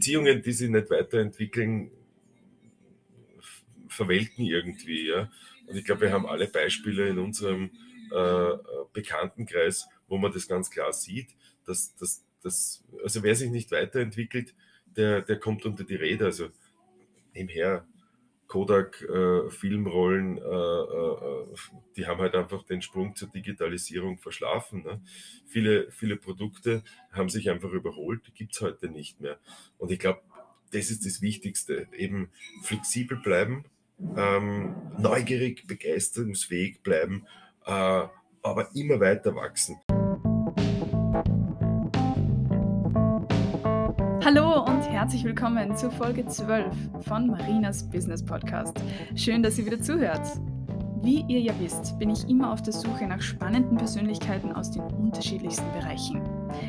Beziehungen, die sich nicht weiterentwickeln, verwelken irgendwie. Ja? Und ich glaube, wir haben alle Beispiele in unserem äh, Bekanntenkreis, wo man das ganz klar sieht, dass, dass, dass also wer sich nicht weiterentwickelt, der, der kommt unter die Räder. Also nebenher Kodak äh, Filmrollen, äh, äh, die haben halt einfach den Sprung zur Digitalisierung verschlafen. Ne? Viele, viele Produkte haben sich einfach überholt, die gibt es heute nicht mehr. Und ich glaube, das ist das Wichtigste, eben flexibel bleiben, ähm, neugierig, begeisterungsfähig bleiben, äh, aber immer weiter wachsen. Herzlich willkommen zur Folge 12 von Marinas Business Podcast. Schön, dass ihr wieder zuhört. Wie ihr ja wisst, bin ich immer auf der Suche nach spannenden Persönlichkeiten aus den unterschiedlichsten Bereichen.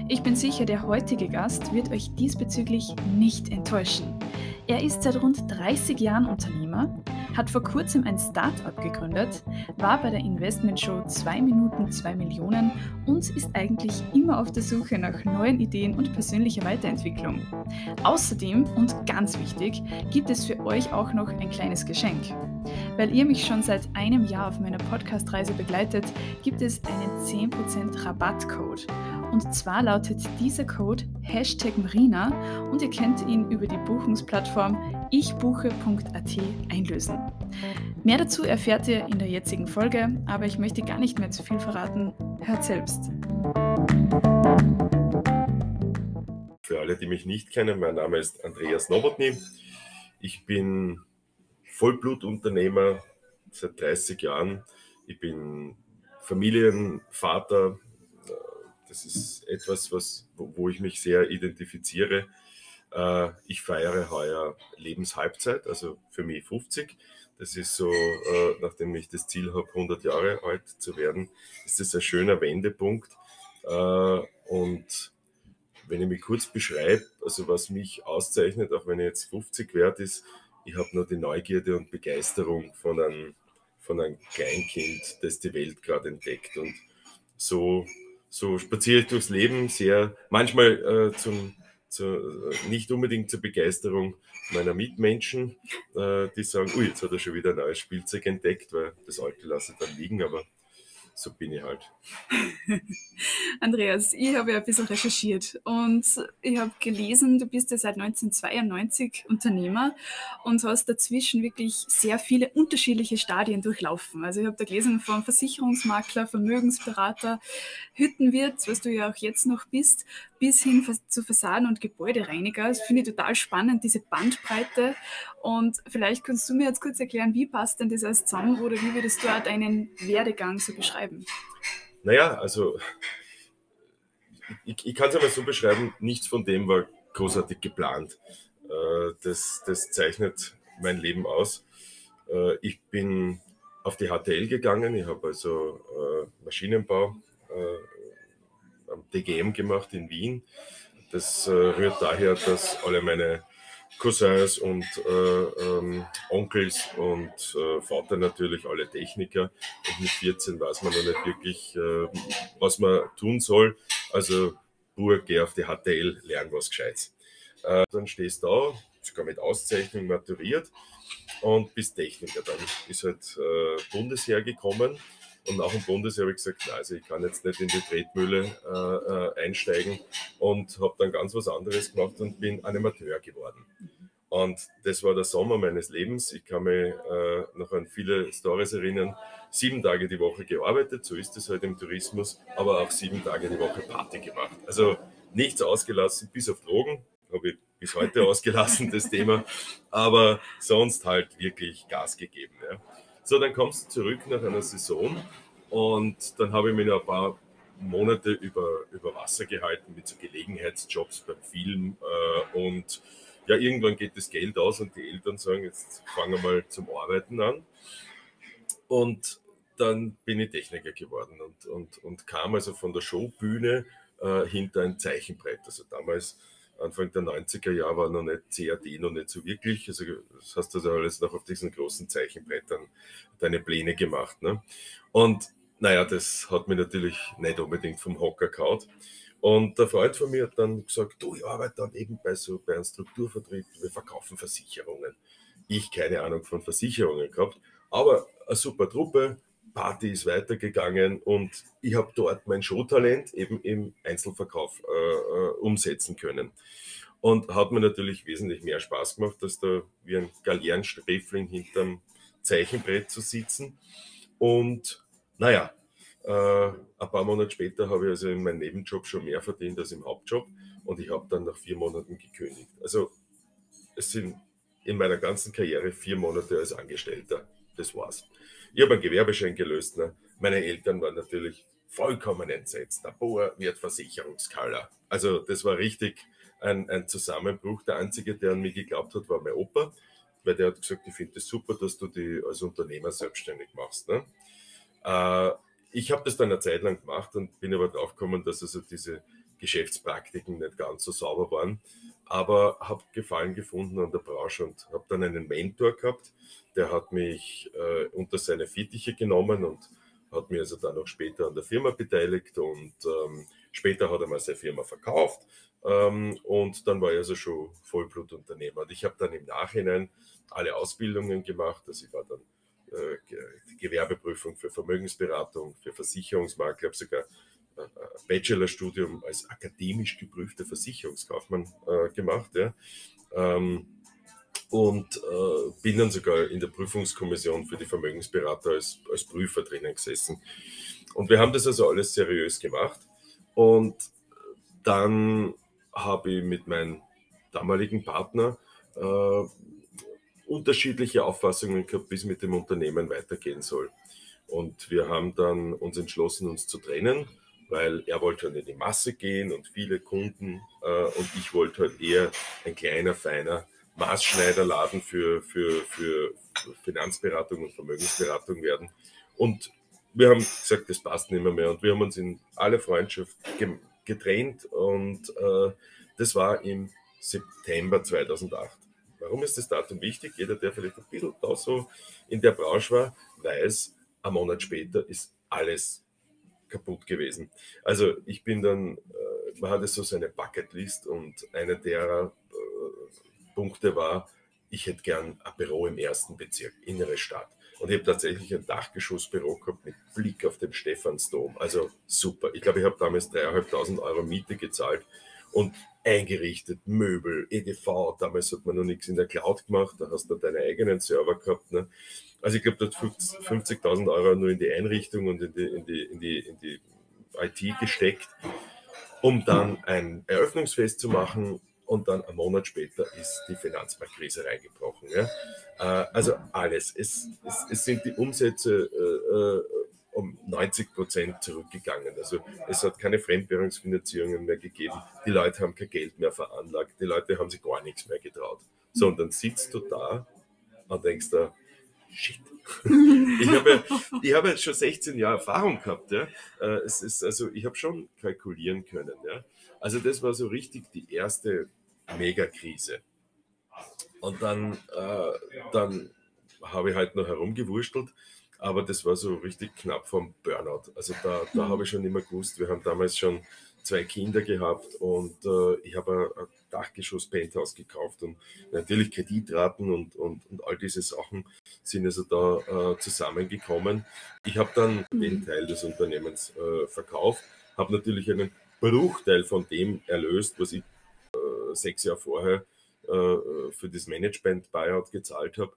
Ich bin sicher, der heutige Gast wird euch diesbezüglich nicht enttäuschen. Er ist seit rund 30 Jahren Unternehmer, hat vor kurzem ein Start-up gegründet, war bei der Investmentshow 2 Minuten 2 Millionen und ist eigentlich immer auf der Suche nach neuen Ideen und persönlicher Weiterentwicklung. Außerdem, und ganz wichtig, gibt es für euch auch noch ein kleines Geschenk. Weil ihr mich schon seit einem Jahr auf meiner Podcast-Reise begleitet, gibt es einen 10% Rabattcode. Und zwar lautet dieser Code Hashtag Marina und ihr könnt ihn über die Buchungsplattform ichbuche.at einlösen. Mehr dazu erfährt ihr in der jetzigen Folge, aber ich möchte gar nicht mehr zu viel verraten. Hört selbst. Für alle, die mich nicht kennen, mein Name ist Andreas Nowotny. Ich bin Vollblutunternehmer seit 30 Jahren. Ich bin Familienvater, das ist etwas, was, wo ich mich sehr identifiziere. Äh, ich feiere heuer Lebenshalbzeit, also für mich 50. Das ist so, äh, nachdem ich das Ziel habe, 100 Jahre alt zu werden, ist das ein schöner Wendepunkt. Äh, und wenn ich mich kurz beschreibe, also was mich auszeichnet, auch wenn ich jetzt 50 wert ist, ich habe nur die Neugierde und Begeisterung von einem, von einem Kleinkind, das die Welt gerade entdeckt. Und so so spaziere ich durchs Leben, sehr manchmal äh, zum, zu, nicht unbedingt zur Begeisterung meiner Mitmenschen, äh, die sagen, ui, jetzt hat er schon wieder ein neues Spielzeug entdeckt, weil das alte lasse ich dann liegen, aber so bin ich halt. Andreas, ich habe ja ein bisschen recherchiert und ich habe gelesen, du bist ja seit 1992 Unternehmer und hast dazwischen wirklich sehr viele unterschiedliche Stadien durchlaufen. Also ich habe da gelesen vom Versicherungsmakler, Vermögensberater, Hüttenwirt, was du ja auch jetzt noch bist, bis hin zu Fassaden- und Gebäudereiniger. Das finde ich total spannend, diese Bandbreite. Und vielleicht kannst du mir jetzt kurz erklären, wie passt denn das alles zusammen oder wie würdest du deinen Werdegang so beschreiben? Naja, also ich, ich kann es einmal so beschreiben, nichts von dem war großartig geplant. Äh, das, das zeichnet mein Leben aus. Äh, ich bin auf die HTL gegangen, ich habe also äh, Maschinenbau DGM gemacht in Wien. Das rührt daher, dass alle meine Cousins und äh, ähm, Onkels und äh, Vater natürlich alle Techniker. Und mit 14 weiß man noch nicht wirklich, äh, was man tun soll. Also, Bur, geh auf die HTL, lern was Gescheites. Äh, dann stehst du da, sogar mit Auszeichnung maturiert und bist Techniker. Dann ist halt äh, Bundesheer gekommen und nach dem Bundesheer habe ich gesagt, na, also ich kann jetzt nicht in die Tretmühle äh, äh einsteigen und habe dann ganz was anderes gemacht und bin Animateur geworden. Und das war der Sommer meines Lebens. Ich kann mich äh, noch an viele Stories erinnern. Sieben Tage die Woche gearbeitet, so ist es halt im Tourismus, aber auch sieben Tage die Woche Party gemacht. Also nichts ausgelassen, bis auf Drogen, habe ich bis heute ausgelassen, das Thema, aber sonst halt wirklich Gas gegeben. Ja. So, dann kommst du zurück nach einer Saison und dann habe ich mich noch ein paar Monate über, über Wasser gehalten mit so Gelegenheitsjobs beim Film äh, und ja, irgendwann geht das Geld aus und die Eltern sagen, jetzt fangen wir mal zum Arbeiten an. Und dann bin ich Techniker geworden und, und, und kam also von der Showbühne äh, hinter ein Zeichenbrett. Also damals Anfang der 90er Jahre war noch nicht CAD noch nicht so wirklich. Also das hast du also alles noch auf diesen großen Zeichenbrettern deine Pläne gemacht. Ne? Und naja, das hat mich natürlich nicht unbedingt vom Hocker gehauen. Und der Freund von mir hat dann gesagt, du, ich arbeite dann eben bei so bei einem Strukturvertrieb, wir verkaufen Versicherungen. Ich keine Ahnung von Versicherungen gehabt, aber eine super Truppe, Party ist weitergegangen und ich habe dort mein Showtalent eben im Einzelverkauf äh, äh, umsetzen können. Und hat mir natürlich wesentlich mehr Spaß gemacht, als da wie ein Galeerensträfling hinterm Zeichenbrett zu sitzen. Und naja, äh, ein paar Monate später habe ich also in meinem Nebenjob schon mehr verdient als im Hauptjob und ich habe dann nach vier Monaten gekündigt. Also es sind in meiner ganzen Karriere vier Monate als Angestellter. Das war's. Ich habe einen Gewerbeschein gelöst. Ne? Meine Eltern waren natürlich vollkommen entsetzt. Der Boer wird Versicherungskaller. Also das war richtig ein, ein Zusammenbruch. Der Einzige, der an mich geglaubt hat, war mein Opa, weil der hat gesagt, ich finde es das super, dass du dich als Unternehmer selbstständig machst. Ne? Äh, ich habe das dann eine Zeit lang gemacht und bin aber drauf gekommen, dass also diese Geschäftspraktiken nicht ganz so sauber waren, aber habe Gefallen gefunden an der Branche und habe dann einen Mentor gehabt, der hat mich äh, unter seine Fittiche genommen und hat mir also dann auch später an der Firma beteiligt und ähm, später hat er mal seine Firma verkauft ähm, und dann war er also schon Vollblutunternehmer. Und ich habe dann im Nachhinein alle Ausbildungen gemacht, also ich war dann äh, Gewerbeprüfung für Vermögensberatung, für Versicherungsmakler, habe sogar Bachelorstudium als akademisch geprüfter Versicherungskaufmann äh, gemacht. Ja. Ähm, und äh, bin dann sogar in der Prüfungskommission für die Vermögensberater als, als Prüfer drinnen gesessen. Und wir haben das also alles seriös gemacht. Und dann habe ich mit meinem damaligen Partner äh, unterschiedliche Auffassungen gehabt, wie es mit dem Unternehmen weitergehen soll. Und wir haben dann uns entschlossen, uns zu trennen, weil er wollte halt in die Masse gehen und viele Kunden äh, und ich wollte halt eher ein kleiner, feiner Maßschneiderladen für, für, für Finanzberatung und Vermögensberatung werden. Und wir haben gesagt, das passt nicht mehr, mehr. Und wir haben uns in alle Freundschaft getrennt und äh, das war im September 2008. Warum ist das Datum wichtig? Jeder, der vielleicht ein bisschen da so in der Branche war, weiß, ein Monat später ist alles kaputt gewesen. Also ich bin dann, äh, man hatte so seine Bucketlist und einer der äh, Punkte war, ich hätte gern ein Büro im ersten Bezirk, innere Stadt. Und ich habe tatsächlich ein Dachgeschossbüro gehabt mit Blick auf den Stephansdom. Also super. Ich glaube, ich habe damals dreieinhalbtausend Euro Miete gezahlt und eingerichtet, Möbel, EDV, damals hat man noch nichts in der Cloud gemacht, da hast du deine eigenen Server gehabt. Ne? Also ich glaube, dort 50.000 Euro nur in die Einrichtung und in die, in, die, in, die, in die IT gesteckt, um dann ein Eröffnungsfest zu machen und dann einen Monat später ist die Finanzmarktkrise reingebrochen. Ja? Äh, also alles. Es, es, es, sind die Umsätze äh, äh um 90 Prozent zurückgegangen. Also es hat keine Fremdwährungsfinanzierungen mehr gegeben. Die Leute haben kein Geld mehr veranlagt. Die Leute haben sich gar nichts mehr getraut. So, und dann sitzt du da und denkst da, shit. ich habe, ich habe schon 16 Jahre Erfahrung gehabt. Ja. Äh, es ist, also ich habe schon kalkulieren können. Ja. Also das war so richtig die erste Megakrise. Und dann, äh, dann habe ich halt noch herumgewurschtelt aber das war so richtig knapp vom Burnout. Also da, da habe ich schon immer gewusst, wir haben damals schon zwei Kinder gehabt und äh, ich habe ein, ein Dachgeschoss-Penthouse gekauft und natürlich Kreditraten und, und, und all diese Sachen sind also da äh, zusammengekommen. Ich habe dann mhm. den Teil des Unternehmens äh, verkauft, habe natürlich einen Bruchteil von dem erlöst, was ich äh, sechs Jahre vorher äh, für das Management-Buyout gezahlt habe.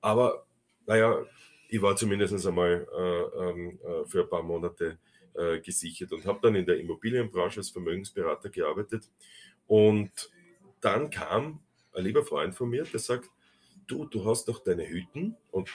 Aber naja, ich war zumindest einmal äh, ähm, äh, für ein paar Monate äh, gesichert und habe dann in der Immobilienbranche als Vermögensberater gearbeitet. Und dann kam ein lieber Freund von mir, der sagt, du, du hast doch deine Hütten und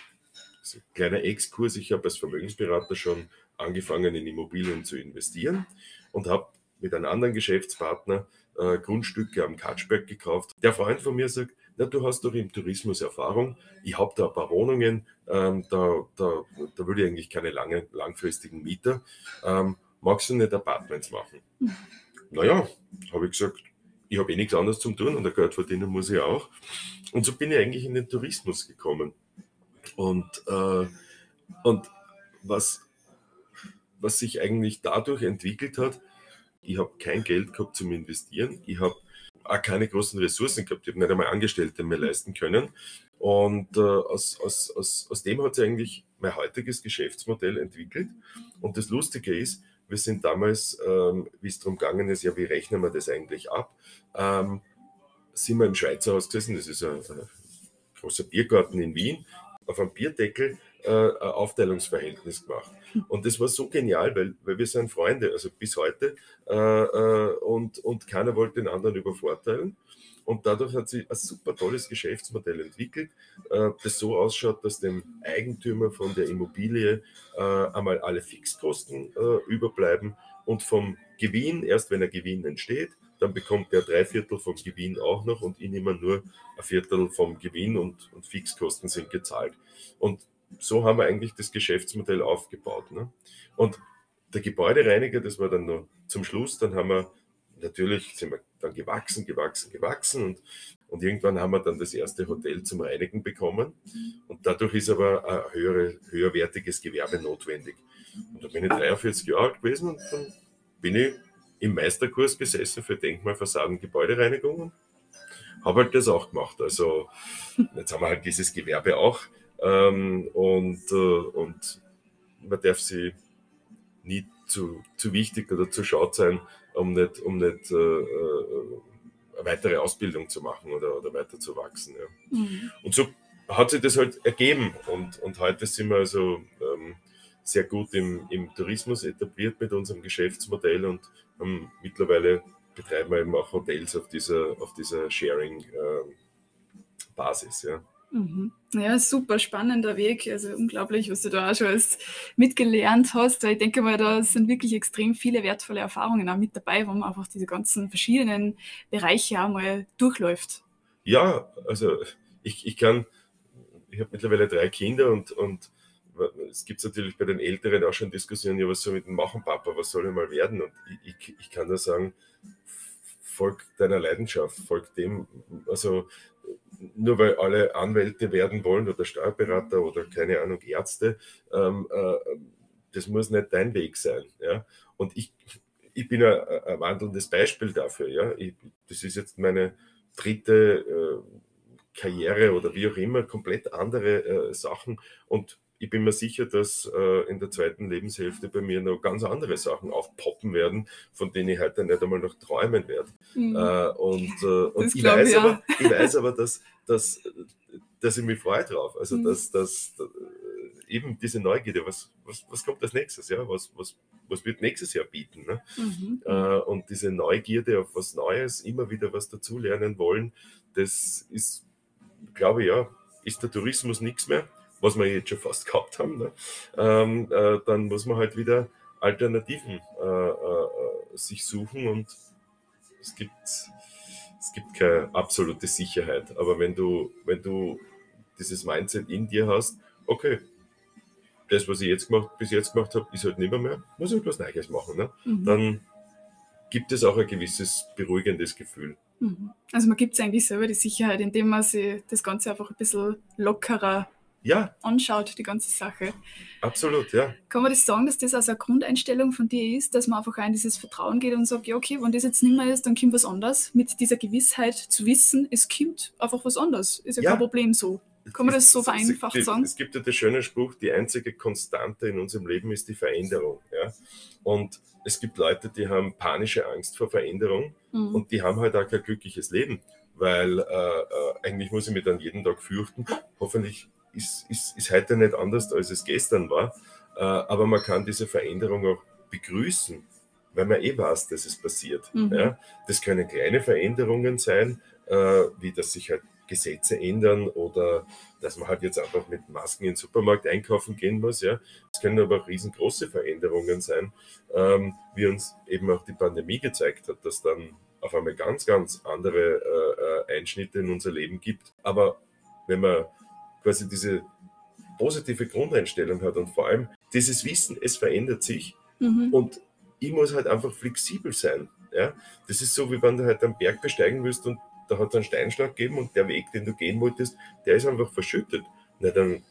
so kleiner Exkurs, ich habe als Vermögensberater schon angefangen in Immobilien zu investieren und habe mit einem anderen Geschäftspartner äh, Grundstücke am Katschberg gekauft. Der Freund von mir sagt, ja, du hast doch im Tourismus Erfahrung, ich habe da ein paar Wohnungen, ähm, da, da, da würde ich eigentlich keine lange, langfristigen Mieter. Ähm, magst du nicht Apartments machen? Naja, habe ich gesagt, ich habe eh nichts anderes zum tun und der Geld verdienen muss ich auch. Und so bin ich eigentlich in den Tourismus gekommen. Und, äh, und was was sich eigentlich dadurch entwickelt hat, ich habe kein Geld gehabt zum Investieren. Ich habe auch keine großen Ressourcen gehabt. Ich habe nicht einmal Angestellte mehr leisten können. Und äh, aus, aus, aus, aus dem hat sich eigentlich mein heutiges Geschäftsmodell entwickelt. Und das Lustige ist, wir sind damals, ähm, wie es darum gegangen ist, ja, wie rechnen wir das eigentlich ab, ähm, sind wir im Schweizer Haus gesessen, das ist ein, ein großer Biergarten in Wien, auf einem Bierdeckel äh, Aufteilungsverhältnis gemacht. Und das war so genial, weil, weil wir sind Freunde, also bis heute, äh, äh, und, und keiner wollte den anderen übervorteilen. Und dadurch hat sich ein super tolles Geschäftsmodell entwickelt, äh, das so ausschaut, dass dem Eigentümer von der Immobilie äh, einmal alle Fixkosten überbleiben und vom Gewinn, erst wenn ein Gewinn entsteht, dann bekommt er drei Viertel vom Gewinn auch noch und ich nehme nur ein Viertel vom Gewinn und, und Fixkosten sind gezahlt. Und so haben wir eigentlich das Geschäftsmodell aufgebaut. Ne? Und der Gebäudereiniger, das war dann noch zum Schluss, dann haben wir natürlich sind wir dann gewachsen, gewachsen, gewachsen und, und irgendwann haben wir dann das erste Hotel zum Reinigen bekommen und dadurch ist aber ein höhere, höherwertiges Gewerbe notwendig. Und da bin ich 43 Jahre alt gewesen und dann bin ich im Meisterkurs gesessen für Denkmalversagen, Gebäudereinigung und habe halt das auch gemacht. Also jetzt haben wir halt dieses Gewerbe auch ähm, und, äh, und man darf sie nie zu, zu wichtig oder zu schaut sein, um nicht, um nicht äh, äh, eine weitere Ausbildung zu machen oder, oder weiter zu wachsen. Ja. Mhm. Und so hat sich das halt ergeben und, und heute sind wir also ähm, sehr gut im, im Tourismus etabliert mit unserem Geschäftsmodell und ähm, mittlerweile betreiben wir eben auch Hotels auf dieser, auf dieser Sharing-Basis. Äh, ja. Mhm. Ja, super spannender Weg. Also unglaublich, was du da auch schon alles mitgelernt hast. Ich denke mal, da sind wirklich extrem viele wertvolle Erfahrungen auch mit dabei, wo man einfach diese ganzen verschiedenen Bereiche auch mal durchläuft. Ja, also ich, ich kann, ich habe mittlerweile drei Kinder und, und es gibt natürlich bei den Älteren auch schon Diskussionen, ja, was soll mit dem machen, Papa, was soll ich mal werden? Und ich, ich, ich kann nur sagen, folg deiner Leidenschaft, folg dem, also nur weil alle Anwälte werden wollen oder Steuerberater oder keine Ahnung, Ärzte, ähm, äh, das muss nicht dein Weg sein. Ja? Und ich, ich bin ein, ein wandelndes Beispiel dafür. Ja? Ich, das ist jetzt meine dritte äh, Karriere oder wie auch immer, komplett andere äh, Sachen. Und ich bin mir sicher, dass äh, in der zweiten Lebenshälfte bei mir noch ganz andere Sachen aufpoppen werden, von denen ich heute nicht einmal noch träumen werde. Mhm. Äh, und äh, und ich, weiß ich, aber, ich weiß aber, dass, dass, dass ich mich freue drauf. Also, mhm. dass, dass, dass äh, eben diese Neugierde, was, was, was kommt als nächstes? Ja? Was, was, was wird nächstes Jahr bieten? Ne? Mhm. Äh, und diese Neugierde auf was Neues, immer wieder was dazulernen wollen, das ist, glaube ich, ja, ist der Tourismus nichts mehr was wir jetzt schon fast gehabt haben, ne? ähm, äh, dann muss man halt wieder Alternativen äh, äh, sich suchen und es gibt, es gibt keine absolute Sicherheit. Aber wenn du, wenn du dieses Mindset in dir hast, okay, das, was ich jetzt gemacht, bis jetzt gemacht habe, ist halt nicht mehr, mehr muss ich etwas Neues machen. Ne? Mhm. Dann gibt es auch ein gewisses beruhigendes Gefühl. Mhm. Also man gibt es eigentlich selber die Sicherheit, indem man sich das Ganze einfach ein bisschen lockerer ja. anschaut, die ganze Sache. Absolut, ja. Kann man das sagen, dass das also eine Grundeinstellung von dir ist, dass man einfach in dieses Vertrauen geht und sagt, ja, okay, wenn das jetzt nicht mehr ist, dann kommt was anderes. Mit dieser Gewissheit zu wissen, es kommt einfach was anderes. Ist ja, ja. kein Problem so. Kann man das so vereinfacht es, sagen? Es gibt ja den schönen Spruch, die einzige Konstante in unserem Leben ist die Veränderung. Ja? Und es gibt Leute, die haben panische Angst vor Veränderung mhm. und die haben halt auch kein glückliches Leben, weil äh, äh, eigentlich muss ich mich dann jeden Tag fürchten, hoffentlich ist, ist, ist heute nicht anders, als es gestern war. Äh, aber man kann diese Veränderung auch begrüßen, weil man eh weiß, dass es passiert. Mhm. Ja? Das können kleine Veränderungen sein, äh, wie dass sich halt Gesetze ändern oder dass man halt jetzt einfach mit Masken in den Supermarkt einkaufen gehen muss. Ja. Es können aber auch riesengroße Veränderungen sein, ähm, wie uns eben auch die Pandemie gezeigt hat, dass dann auf einmal ganz, ganz andere äh, äh Einschnitte in unser Leben gibt. Aber wenn man quasi diese positive Grundeinstellung hat und vor allem dieses Wissen, es verändert sich mhm. und ich muss halt einfach flexibel sein. Ja? Das ist so, wie wenn du halt einen Berg besteigen willst und da hat es einen Steinschlag gegeben und der Weg, den du gehen wolltest, der ist einfach verschüttet. Na, dann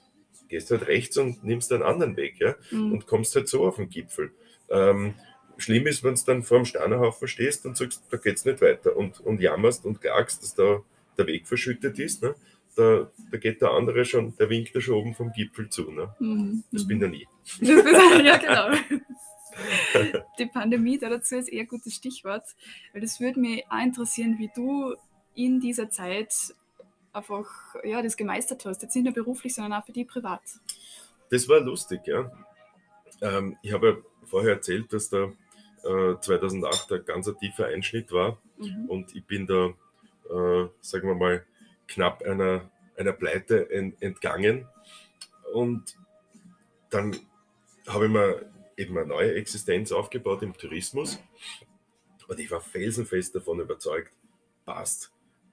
gehst halt rechts und nimmst einen anderen Weg, ja, mhm. und kommst halt so auf den Gipfel. Ähm, schlimm ist, wenn du dann vor dem Steinerhaufen stehst und sagst, da geht's nicht weiter und, und jammerst und klagst, dass da der Weg verschüttet ist, ne? Da, da geht der andere schon, der winkt da schon oben vom Gipfel zu. Ne? Mhm. Das bin ja nie. ja, genau. Die Pandemie dazu ist eher ein gutes Stichwort, weil das würde mich auch interessieren, wie du in dieser Zeit einfach ja, das gemeistert hast, jetzt nicht nur beruflich, sondern auch für dich privat. Das war lustig, ja. Ähm, ich habe ja vorher erzählt, dass da äh, 2008 ein ganz tiefer Einschnitt war mhm. und ich bin da, äh, sagen wir mal, knapp einer, einer Pleite ent, entgangen. Und dann habe ich mir eben eine neue Existenz aufgebaut im Tourismus. Und ich war felsenfest davon überzeugt, passt.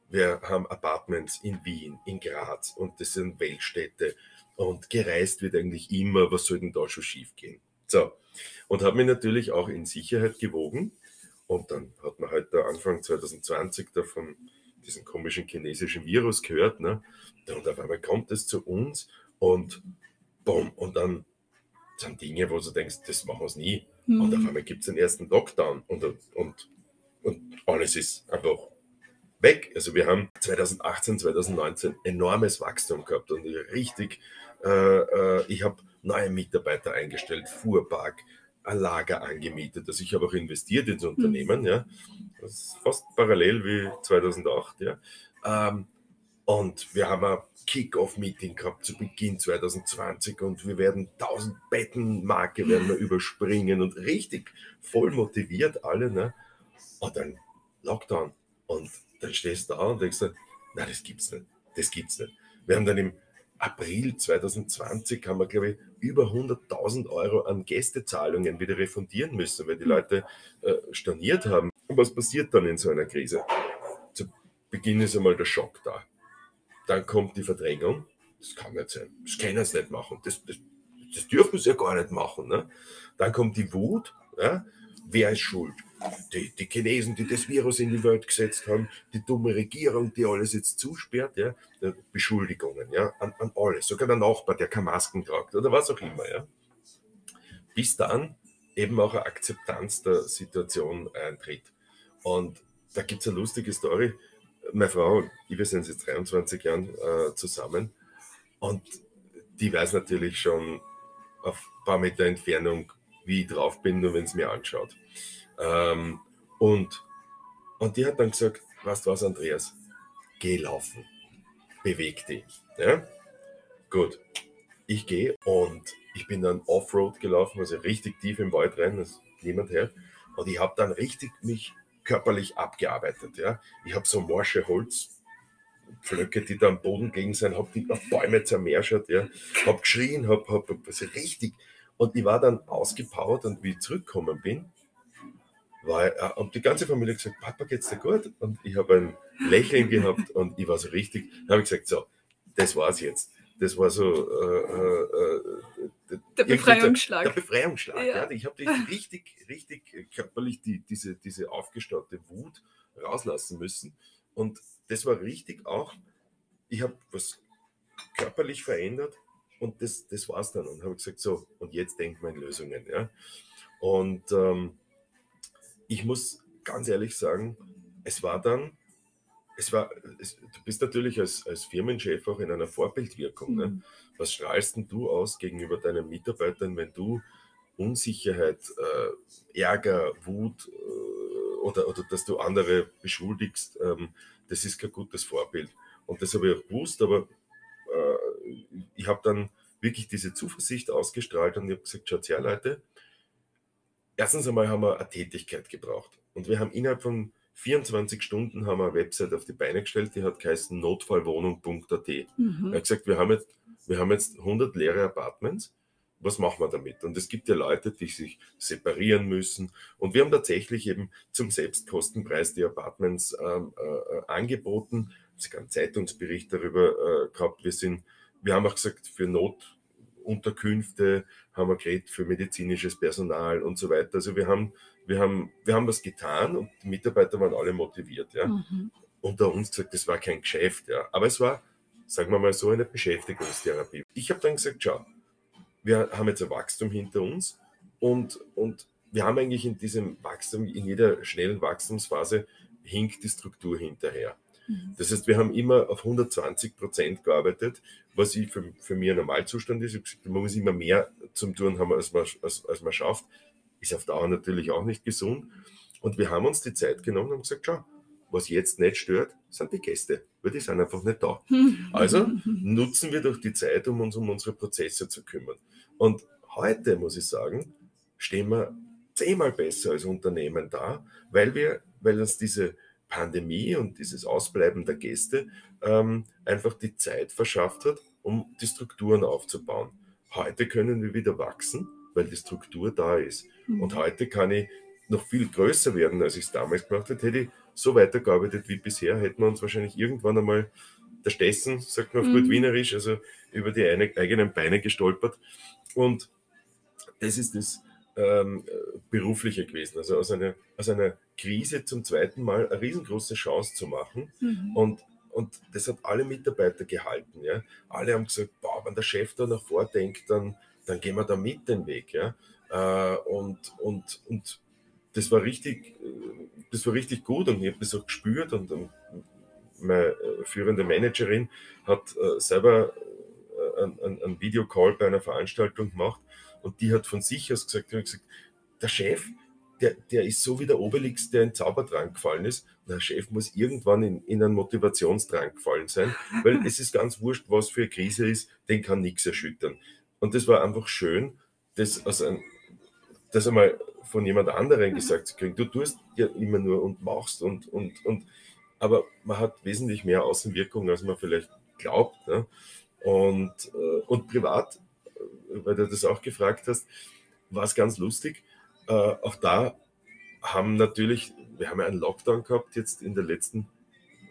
Wir haben Apartments in Wien, in Graz und das sind Weltstädte und gereist wird eigentlich immer, was soll denn da schon schief gehen? So, und habe mich natürlich auch in Sicherheit gewogen und dann hat man halt da Anfang 2020 davon diesen komischen chinesischen Virus gehört. Ne? Und auf einmal kommt es zu uns und bumm, und dann sind Dinge, wo du denkst, das machen wir nie. Mhm. Und auf einmal gibt es den ersten Lockdown und, und, und alles ist einfach weg. Also wir haben 2018, 2019 enormes Wachstum gehabt und richtig, äh, äh, ich habe neue Mitarbeiter eingestellt, Fuhrpark, Lager angemietet. Also ich habe auch investiert ins Unternehmen, mhm. ja. Das ist fast parallel wie 2008, ja. Ähm, und wir haben ein Kick-Off-Meeting gehabt zu Beginn 2020 und wir werden 1000 Bettenmarke werden wir überspringen und richtig voll motiviert alle, ne? Und dann Lockdown. Und dann stehst du da und denkst, nein, das gibt's nicht. Das gibt's nicht. Wir haben dann im April 2020 haben wir, glaube ich, über 100.000 Euro an Gästezahlungen wieder refundieren müssen, weil die hm. Leute äh, storniert haben. Und was passiert dann in so einer Krise? Zu Beginn ist einmal der Schock da. Dann kommt die Verdrängung. Das kann nicht sein. Das können sie nicht machen. Das, das, das dürfen sie ja gar nicht machen. Ne? Dann kommt die Wut. Ja? Wer ist schuld? Die, die Chinesen, die das Virus in die Welt gesetzt haben, die dumme Regierung, die alles jetzt zusperrt, ja, Beschuldigungen, ja, an, an alles, sogar der Nachbar, der keine Masken tragt oder was auch immer, ja. Bis dann eben auch eine Akzeptanz der Situation eintritt. Und da gibt es eine lustige Story. Meine Frau ich, wir sind jetzt 23 Jahren äh, zusammen und die weiß natürlich schon auf ein paar Meter Entfernung, wie ich drauf bin, nur wenn es mir anschaut. Ähm, und, und die hat dann gesagt, weißt du was, Andreas, geh laufen, beweg dich. Ja? Gut, ich gehe und ich bin dann Offroad gelaufen, also richtig tief im Wald rein, dass niemand hört. Und ich habe dann richtig mich körperlich abgearbeitet. Ja? Ich habe so morsche Holzpflöcke, die da am Boden gelegen sind, habe die auf Bäume zermerschert, ja? habe geschrien, habe hab, also richtig. Und ich war dann ausgepowert und wie ich zurückgekommen bin, war, äh, und die ganze Familie gesagt, Papa, geht's dir gut? Und ich habe ein Lächeln gehabt und ich war so richtig, habe ich gesagt, so, das war's jetzt. Das war so äh, äh, äh der Befreiungsschlag. Der Befreiungsschlag. Ja. ja. Ich habe richtig, richtig körperlich die, diese, diese aufgestaute Wut rauslassen müssen. Und das war richtig auch, ich habe was körperlich verändert und das, das war es dann. Und habe gesagt, so, und jetzt denk mal in Lösungen. Ja? Und ähm, ich muss ganz ehrlich sagen, es war dann, es war, es, du bist natürlich als, als Firmenchef auch in einer Vorbildwirkung. Ne? Mhm. Ne? Was strahlst denn du aus gegenüber deinen Mitarbeitern, wenn du Unsicherheit, äh, Ärger, Wut äh, oder, oder dass du andere beschuldigst, ähm, das ist kein gutes Vorbild. Und das habe ich auch gewusst, aber äh, ich habe dann wirklich diese Zuversicht ausgestrahlt und ich habe gesagt, schaut her Leute, erstens einmal haben wir eine Tätigkeit gebraucht. Und wir haben innerhalb von 24 Stunden haben wir eine Website auf die Beine gestellt, die hat geheißen notfallwohnung.at. Mhm. Er hat gesagt, wir haben, jetzt, wir haben jetzt 100 leere Apartments. Was machen wir damit? Und es gibt ja Leute, die sich separieren müssen. Und wir haben tatsächlich eben zum Selbstkostenpreis die Apartments ähm, äh, angeboten. Es einen Zeitungsbericht darüber äh, gehabt. Wir, sind, wir haben auch gesagt, für Not, Unterkünfte, haben wir geredet für medizinisches Personal und so weiter. Also wir haben, wir haben, wir haben was getan und die Mitarbeiter waren alle motiviert. Ja. Mhm. Unter uns gesagt, das war kein Geschäft, ja. Aber es war sagen wir mal so, eine Beschäftigungstherapie. Ich habe dann gesagt, schau, wir haben jetzt ein Wachstum hinter uns und, und wir haben eigentlich in diesem Wachstum, in jeder schnellen Wachstumsphase hinkt die Struktur hinterher. Mhm. Das heißt, wir haben immer auf 120 Prozent gearbeitet, was ich für, für mich ein Normalzustand ist. Gesagt, man muss immer mehr zum Tun haben, als man, als, als man schafft. Ist auf Dauer natürlich auch nicht gesund. Und wir haben uns die Zeit genommen und gesagt, schau, was jetzt nicht stört, sind die Gäste, weil die sind einfach nicht da. Also nutzen wir doch die Zeit, um uns um unsere Prozesse zu kümmern. Und heute, muss ich sagen, stehen wir zehnmal besser als Unternehmen da, weil wir, weil uns diese Pandemie und dieses Ausbleiben der Gäste ähm, einfach die Zeit verschafft hat, um die Strukturen aufzubauen. Heute können wir wieder wachsen, weil die Struktur da ist. Mhm. Und heute kann ich noch viel größer werden, als ich es damals gemacht hätte. Hätte ich so weitergearbeitet wie bisher, hätten wir uns wahrscheinlich irgendwann einmal der Stessen, sagt man auf mhm. gut Wienerisch, also über die eine, eigenen Beine gestolpert. Und das ist das ähm, Berufliche gewesen. Also aus einer, aus einer Krise zum zweiten Mal eine riesengroße Chance zu machen. Mhm. Und, und das hat alle Mitarbeiter gehalten. Ja. Alle haben gesagt, boah, wenn der Chef da nach vordenkt, dann, dann gehen wir da mit den Weg. Ja. Äh, und, und, und das war richtig, das war richtig gut und ich habe das auch gespürt und, und meine äh, führende Managerin hat äh, selber einen, einen Videocall bei einer Veranstaltung gemacht und die hat von sich aus gesagt, gesagt der Chef, der, der ist so wie der Obelix, der in Zaubertrank gefallen ist. Der Chef muss irgendwann in, in einen Motivationstrank gefallen sein, weil es ist ganz wurscht, was für eine Krise ist, den kann nichts erschüttern. Und das war einfach schön, das, aus ein, das einmal von jemand anderem gesagt zu kriegen. Du tust ja immer nur und machst und, und, und, aber man hat wesentlich mehr Außenwirkung, als man vielleicht glaubt. Ne? Und, äh, und privat, weil du das auch gefragt hast, war es ganz lustig. Äh, auch da haben natürlich, wir haben ja einen Lockdown gehabt jetzt in der letzten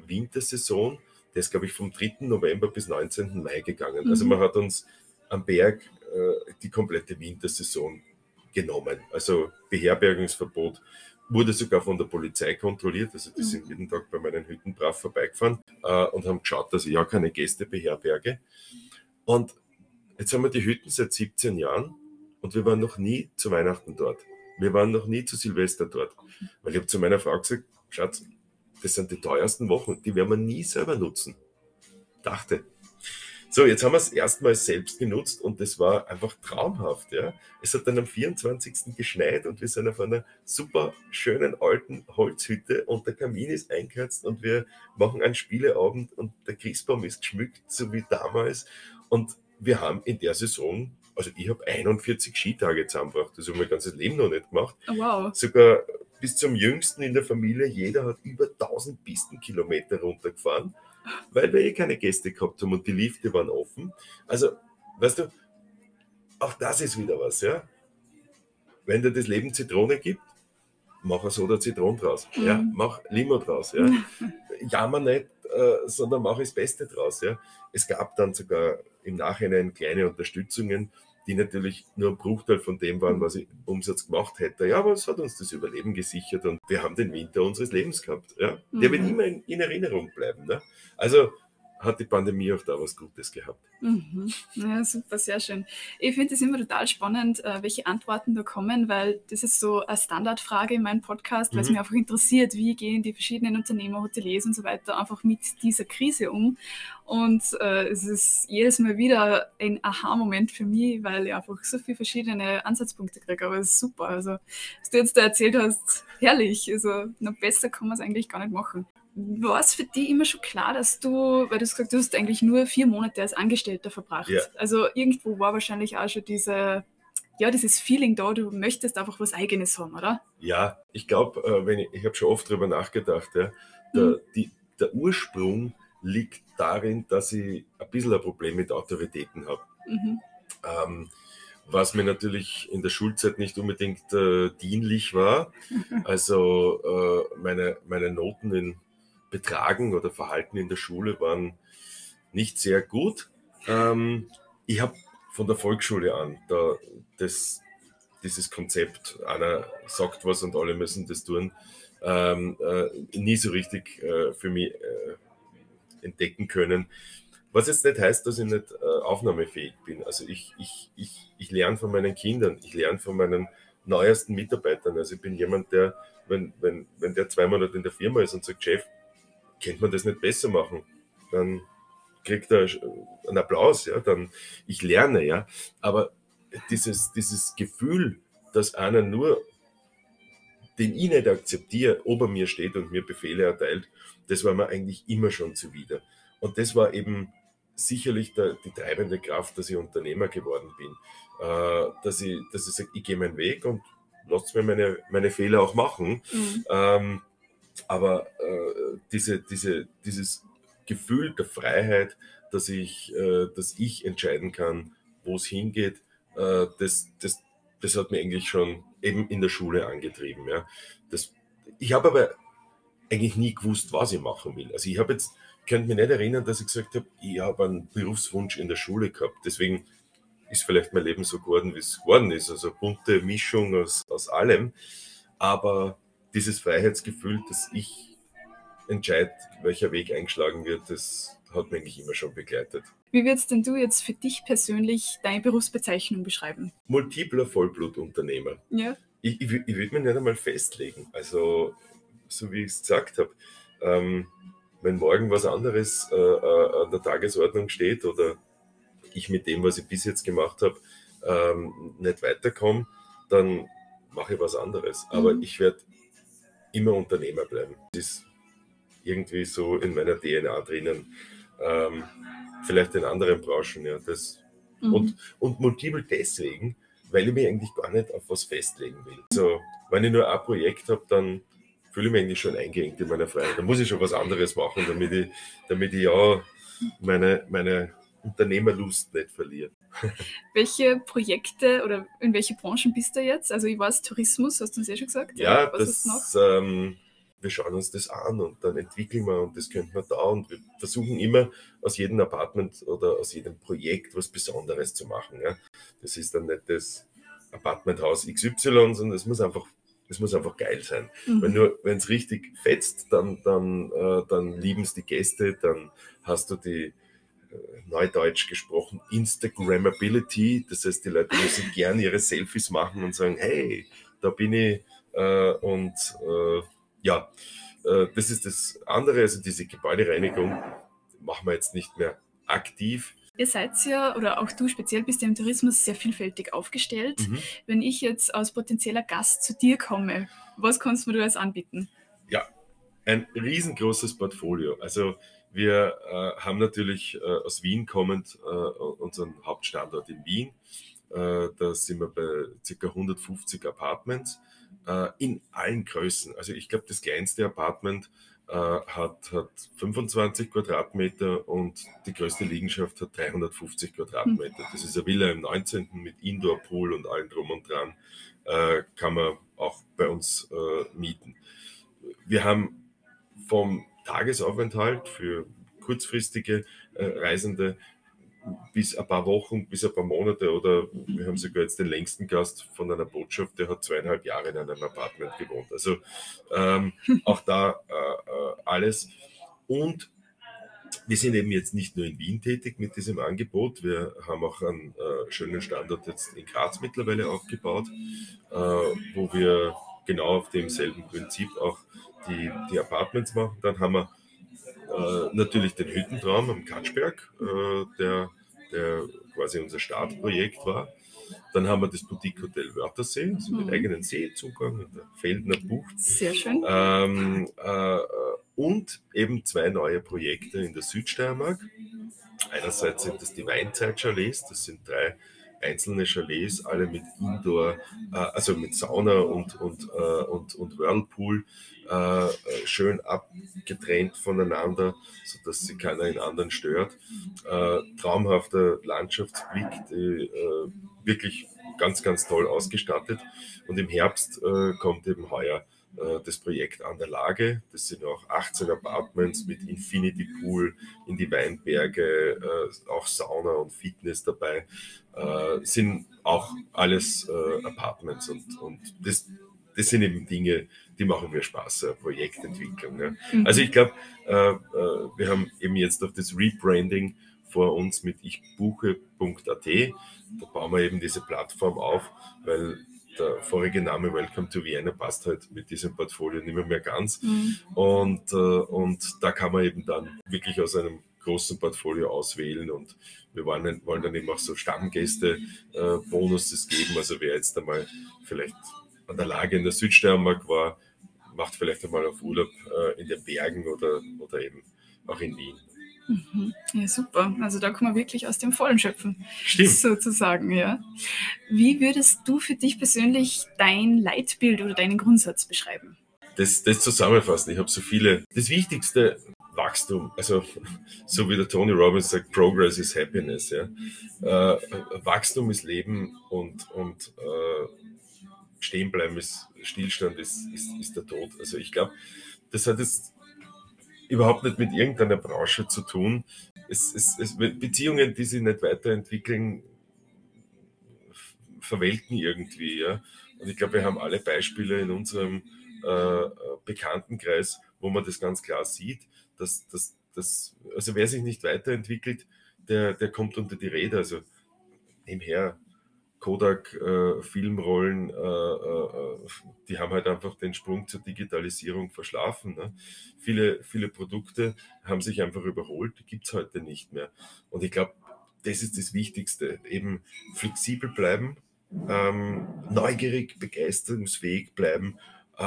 Wintersaison. Der ist, glaube ich, vom 3. November bis 19. Mai gegangen. Also mhm. Also man hat uns am Berg äh, die komplette Wintersaison genommen. Also Beherbergungsverbot wurde sogar von der Polizei kontrolliert. Also die mhm. sind jeden Tag bei meinen Hütten brav vorbeigefahren äh, und haben geschaut, dass ich ja keine Gäste beherberge. Und jetzt haben wir die Hütten seit 17 Jahren und wir waren noch nie zu Weihnachten dort. Wir waren noch nie zu Silvester dort. Weil ich habe zu meiner Frau gesagt, Schatz, das sind die teuersten Wochen, die werden wir nie selber nutzen. Dachte, so, jetzt haben wir es erstmals selbst genutzt und das war einfach traumhaft. Ja. Es hat dann am 24. geschneit und wir sind auf einer super schönen alten Holzhütte und der Kamin ist eingeheizt und wir machen einen Spieleabend und der Christbaum ist geschmückt, so wie damals. Und wir haben in der Saison, also ich habe 41 Skitage zusammengebracht, das habe ich mein ganzes Leben noch nicht gemacht. Oh, wow. Sogar bis zum jüngsten in der Familie, jeder hat über 1000 Pistenkilometer runtergefahren weil wir eh keine Gäste gehabt haben und die Lifte waren offen. Also, weißt du, auch das ist wieder was, ja. Wenn dir das Leben Zitrone gibt, mach eine Soda Zitronen draus. Mhm. Ja, mach Limo draus. Ja. Jammer nicht, äh, sondern mach das Beste draus. Ja. Es gab dann sogar im Nachhinein kleine Unterstützungen, die natürlich nur ein Bruchteil von dem waren, was ich Umsatz gemacht hätte. Ja, aber es hat uns das Überleben gesichert und wir haben den Winter unseres Lebens gehabt. Ja? Der mhm. wird immer in, in, Erinnerung bleiben. Ne? Also hat die Pandemie auch da was Gutes gehabt. Mhm. Ja, super, sehr schön. Ich finde es immer total spannend, äh, welche Antworten da kommen, weil das ist so eine Standardfrage in meinem Podcast, weil es mhm. mich einfach interessiert, wie gehen die verschiedenen Unternehmer, Hoteliers und so weiter einfach mit dieser Krise um. Und äh, es ist jedes Mal wieder ein Aha-Moment für mich, weil ich einfach so viele verschiedene Ansatzpunkte kriege. Aber es ist super. Also, was du jetzt da erzählt hast, herrlich. Also, noch besser kann man es eigentlich gar nicht machen war es für dich immer schon klar, dass du, weil du gesagt hast, du hast eigentlich nur vier Monate als Angestellter verbracht. Ja. Also irgendwo war wahrscheinlich auch schon diese, ja, dieses Feeling da, du möchtest einfach was Eigenes haben, oder? Ja, ich glaube, äh, wenn ich, ich habe schon oft darüber nachgedacht, ja, der, mhm. die, der Ursprung liegt darin, dass ich ein bisschen ein Problem mit Autoritäten habe. Mhm. Ähm, was mir natürlich in der Schulzeit nicht unbedingt äh, dienlich war. Also äh, meine, meine Noten in Betragen oder Verhalten in der Schule waren nicht sehr gut. Ähm, ich habe von der Volksschule an da das, dieses Konzept, einer sagt was und alle müssen das tun, ähm, äh, nie so richtig äh, für mich äh, entdecken können. Was jetzt nicht heißt, dass ich nicht äh, aufnahmefähig bin. Also ich, ich, ich, ich lerne von meinen Kindern, ich lerne von meinen neuesten Mitarbeitern. Also ich bin jemand, der, wenn, wenn, wenn der zwei Monate in der Firma ist und sagt, Chef, könnte man das nicht besser machen? Dann kriegt er einen Applaus, ja, dann ich lerne, ja. Aber dieses, dieses Gefühl, dass einer nur, den ich nicht akzeptiere, ober mir steht und mir Befehle erteilt, das war mir eigentlich immer schon zuwider. Und das war eben sicherlich der, die treibende Kraft, dass ich Unternehmer geworden bin. Äh, dass ich, dass ich sage, ich gehe meinen Weg und lasst mir meine, meine Fehler auch machen. Mhm. Ähm, aber äh, diese, diese, dieses Gefühl der Freiheit, dass ich, äh, dass ich entscheiden kann, wo es hingeht, äh, das, das, das hat mir eigentlich schon eben in der Schule angetrieben. Ja. Das, ich habe aber eigentlich nie gewusst, was ich machen will. Also ich habe jetzt könnte mich nicht erinnern, dass ich gesagt habe, ich habe einen Berufswunsch in der Schule gehabt. Deswegen ist vielleicht mein Leben so geworden, wie es geworden ist. Also bunte Mischung aus, aus allem. Aber dieses Freiheitsgefühl, dass ich entscheide, welcher Weg eingeschlagen wird, das hat mich eigentlich immer schon begleitet. Wie würdest denn du jetzt für dich persönlich deine Berufsbezeichnung beschreiben? Multipler Vollblutunternehmer. Ja. Ich, ich, ich würde mich nicht einmal festlegen. Also, so wie ich es gesagt habe, ähm, wenn morgen was anderes äh, äh, an der Tagesordnung steht oder ich mit dem, was ich bis jetzt gemacht habe, ähm, nicht weiterkomme, dann mache ich was anderes. Aber mhm. ich werde immer Unternehmer bleiben. Das ist irgendwie so in meiner DNA drinnen. Ähm, vielleicht in anderen Branchen, ja. Das, mhm. und, und multiple deswegen, weil ich mich eigentlich gar nicht auf was festlegen will. Also, wenn ich nur ein Projekt habe, dann fühle ich mich eigentlich schon eingeengt in meiner Freiheit. Da muss ich schon was anderes machen, damit ich, damit ich ja meine, meine Unternehmerlust nicht verliere. Welche Projekte oder in welche Branchen bist du jetzt? Also ich weiß Tourismus, hast du uns ja schon gesagt. Ja, was das, ähm, wir schauen uns das an und dann entwickeln wir und das könnte man da und wir versuchen immer aus jedem Apartment oder aus jedem Projekt was Besonderes zu machen. Ja. Das ist dann nicht das Apartmenthaus XY, sondern es muss einfach es muss einfach geil sein. Mhm. Wenn nur, wenn es richtig fetzt, dann, dann, äh, dann lieben es die Gäste, dann hast du die neudeutsch gesprochen Instagrammability. Das heißt, die Leute müssen gerne ihre Selfies machen und sagen, hey, da bin ich. Äh, und äh, ja, äh, das ist das andere. Also diese Gebäudereinigung machen wir jetzt nicht mehr aktiv. Ihr seid ja, oder auch du speziell bist ja im Tourismus sehr vielfältig aufgestellt. Mhm. Wenn ich jetzt als potenzieller Gast zu dir komme, was kannst du mir alles anbieten? Ja, ein riesengroßes Portfolio. Also wir äh, haben natürlich äh, aus Wien kommend äh, unseren Hauptstandort in Wien. Äh, da sind wir bei ca. 150 Apartments äh, in allen Größen. Also ich glaube, das kleinste Apartment äh, hat, hat 25 Quadratmeter und die größte Liegenschaft hat 350 Quadratmeter. Das ist eine Villa im 19. mit Indoor-Pool und allem drum und dran. Kann man auch bei uns mieten. Wir haben vom Tagesaufenthalt für kurzfristige äh, Reisende bis ein paar Wochen, bis ein paar Monate oder wir haben sogar jetzt den längsten Gast von einer Botschaft, der hat zweieinhalb Jahre in einem Apartment gewohnt. Also ähm, auch da äh, äh, alles. Und wir sind eben jetzt nicht nur in Wien tätig mit diesem Angebot, wir haben auch einen äh, schönen Standort jetzt in Graz mittlerweile aufgebaut, äh, wo wir genau auf demselben Prinzip auch die, die Apartments machen. Dann haben wir äh, natürlich den Hüttentraum am Katschberg, äh, der, der quasi unser Startprojekt war. Dann haben wir das Boutique Hotel Wörthersee, also mit mhm. eigenen Seezugang in der Feldner Bucht. Sehr schön. Ähm, äh, und eben zwei neue Projekte in der Südsteiermark. Einerseits sind das die Weinzeit-Chalets, das sind drei einzelne Chalets, alle mit Indoor, äh, also mit Sauna und, und, äh, und, und Whirlpool, äh, schön abgetrennt voneinander, sodass sie keiner in anderen stört. Äh, traumhafter Landschaftsblick, die, äh, wirklich ganz, ganz toll ausgestattet. Und im Herbst äh, kommt eben heuer äh, das Projekt an der Lage. Das sind auch 18 Apartments mit Infinity Pool in die Weinberge, äh, auch Sauna und Fitness dabei. Äh, sind auch alles Apartments und, und das, das sind eben Dinge, die machen mir Spaß, Projektentwicklung. Ja. Mhm. Also ich glaube, wir haben eben jetzt auch das Rebranding vor uns mit ichbuche.at. Da bauen wir eben diese Plattform auf, weil der vorige Name Welcome to Vienna passt halt mit diesem Portfolio nicht mehr, mehr ganz. Mhm. Und, äh, und da kann man eben dann wirklich aus einem großen Portfolio auswählen und wir wollen, wollen dann eben auch so Stammgäste äh, geben. Also wer jetzt einmal vielleicht an der Lage in der Südsteiermark war, macht vielleicht einmal auf Urlaub äh, in den Bergen oder, oder eben auch in Wien. Mhm. Ja, super. Also da kann man wirklich aus dem Vollen schöpfen. Stimmt. Sozusagen, ja. Wie würdest du für dich persönlich dein Leitbild oder deinen Grundsatz beschreiben? Das, das zusammenfassen. Ich habe so viele. Das Wichtigste, Wachstum. Also, so wie der Tony Robbins sagt, Progress is Happiness. Ja. Äh, Wachstum ist Leben und, und äh, Stehenbleiben ist Stillstand, ist, ist, ist der Tod. Also, ich glaube, das hat jetzt überhaupt nicht mit irgendeiner Branche zu tun. Es, es, es, Beziehungen, die sich nicht weiterentwickeln, verwelken irgendwie. Ja? Und ich glaube, wir haben alle Beispiele in unserem äh, Bekanntenkreis, wo man das ganz klar sieht, dass, dass, dass also wer sich nicht weiterentwickelt, der, der kommt unter die Räder. Also nebenher Kodak äh, Filmrollen, äh, äh, die haben halt einfach den Sprung zur Digitalisierung verschlafen. Ne? Viele, viele Produkte haben sich einfach überholt, die gibt es heute nicht mehr. Und ich glaube, das ist das Wichtigste, eben flexibel bleiben, ähm, neugierig, begeisterungsfähig bleiben, äh,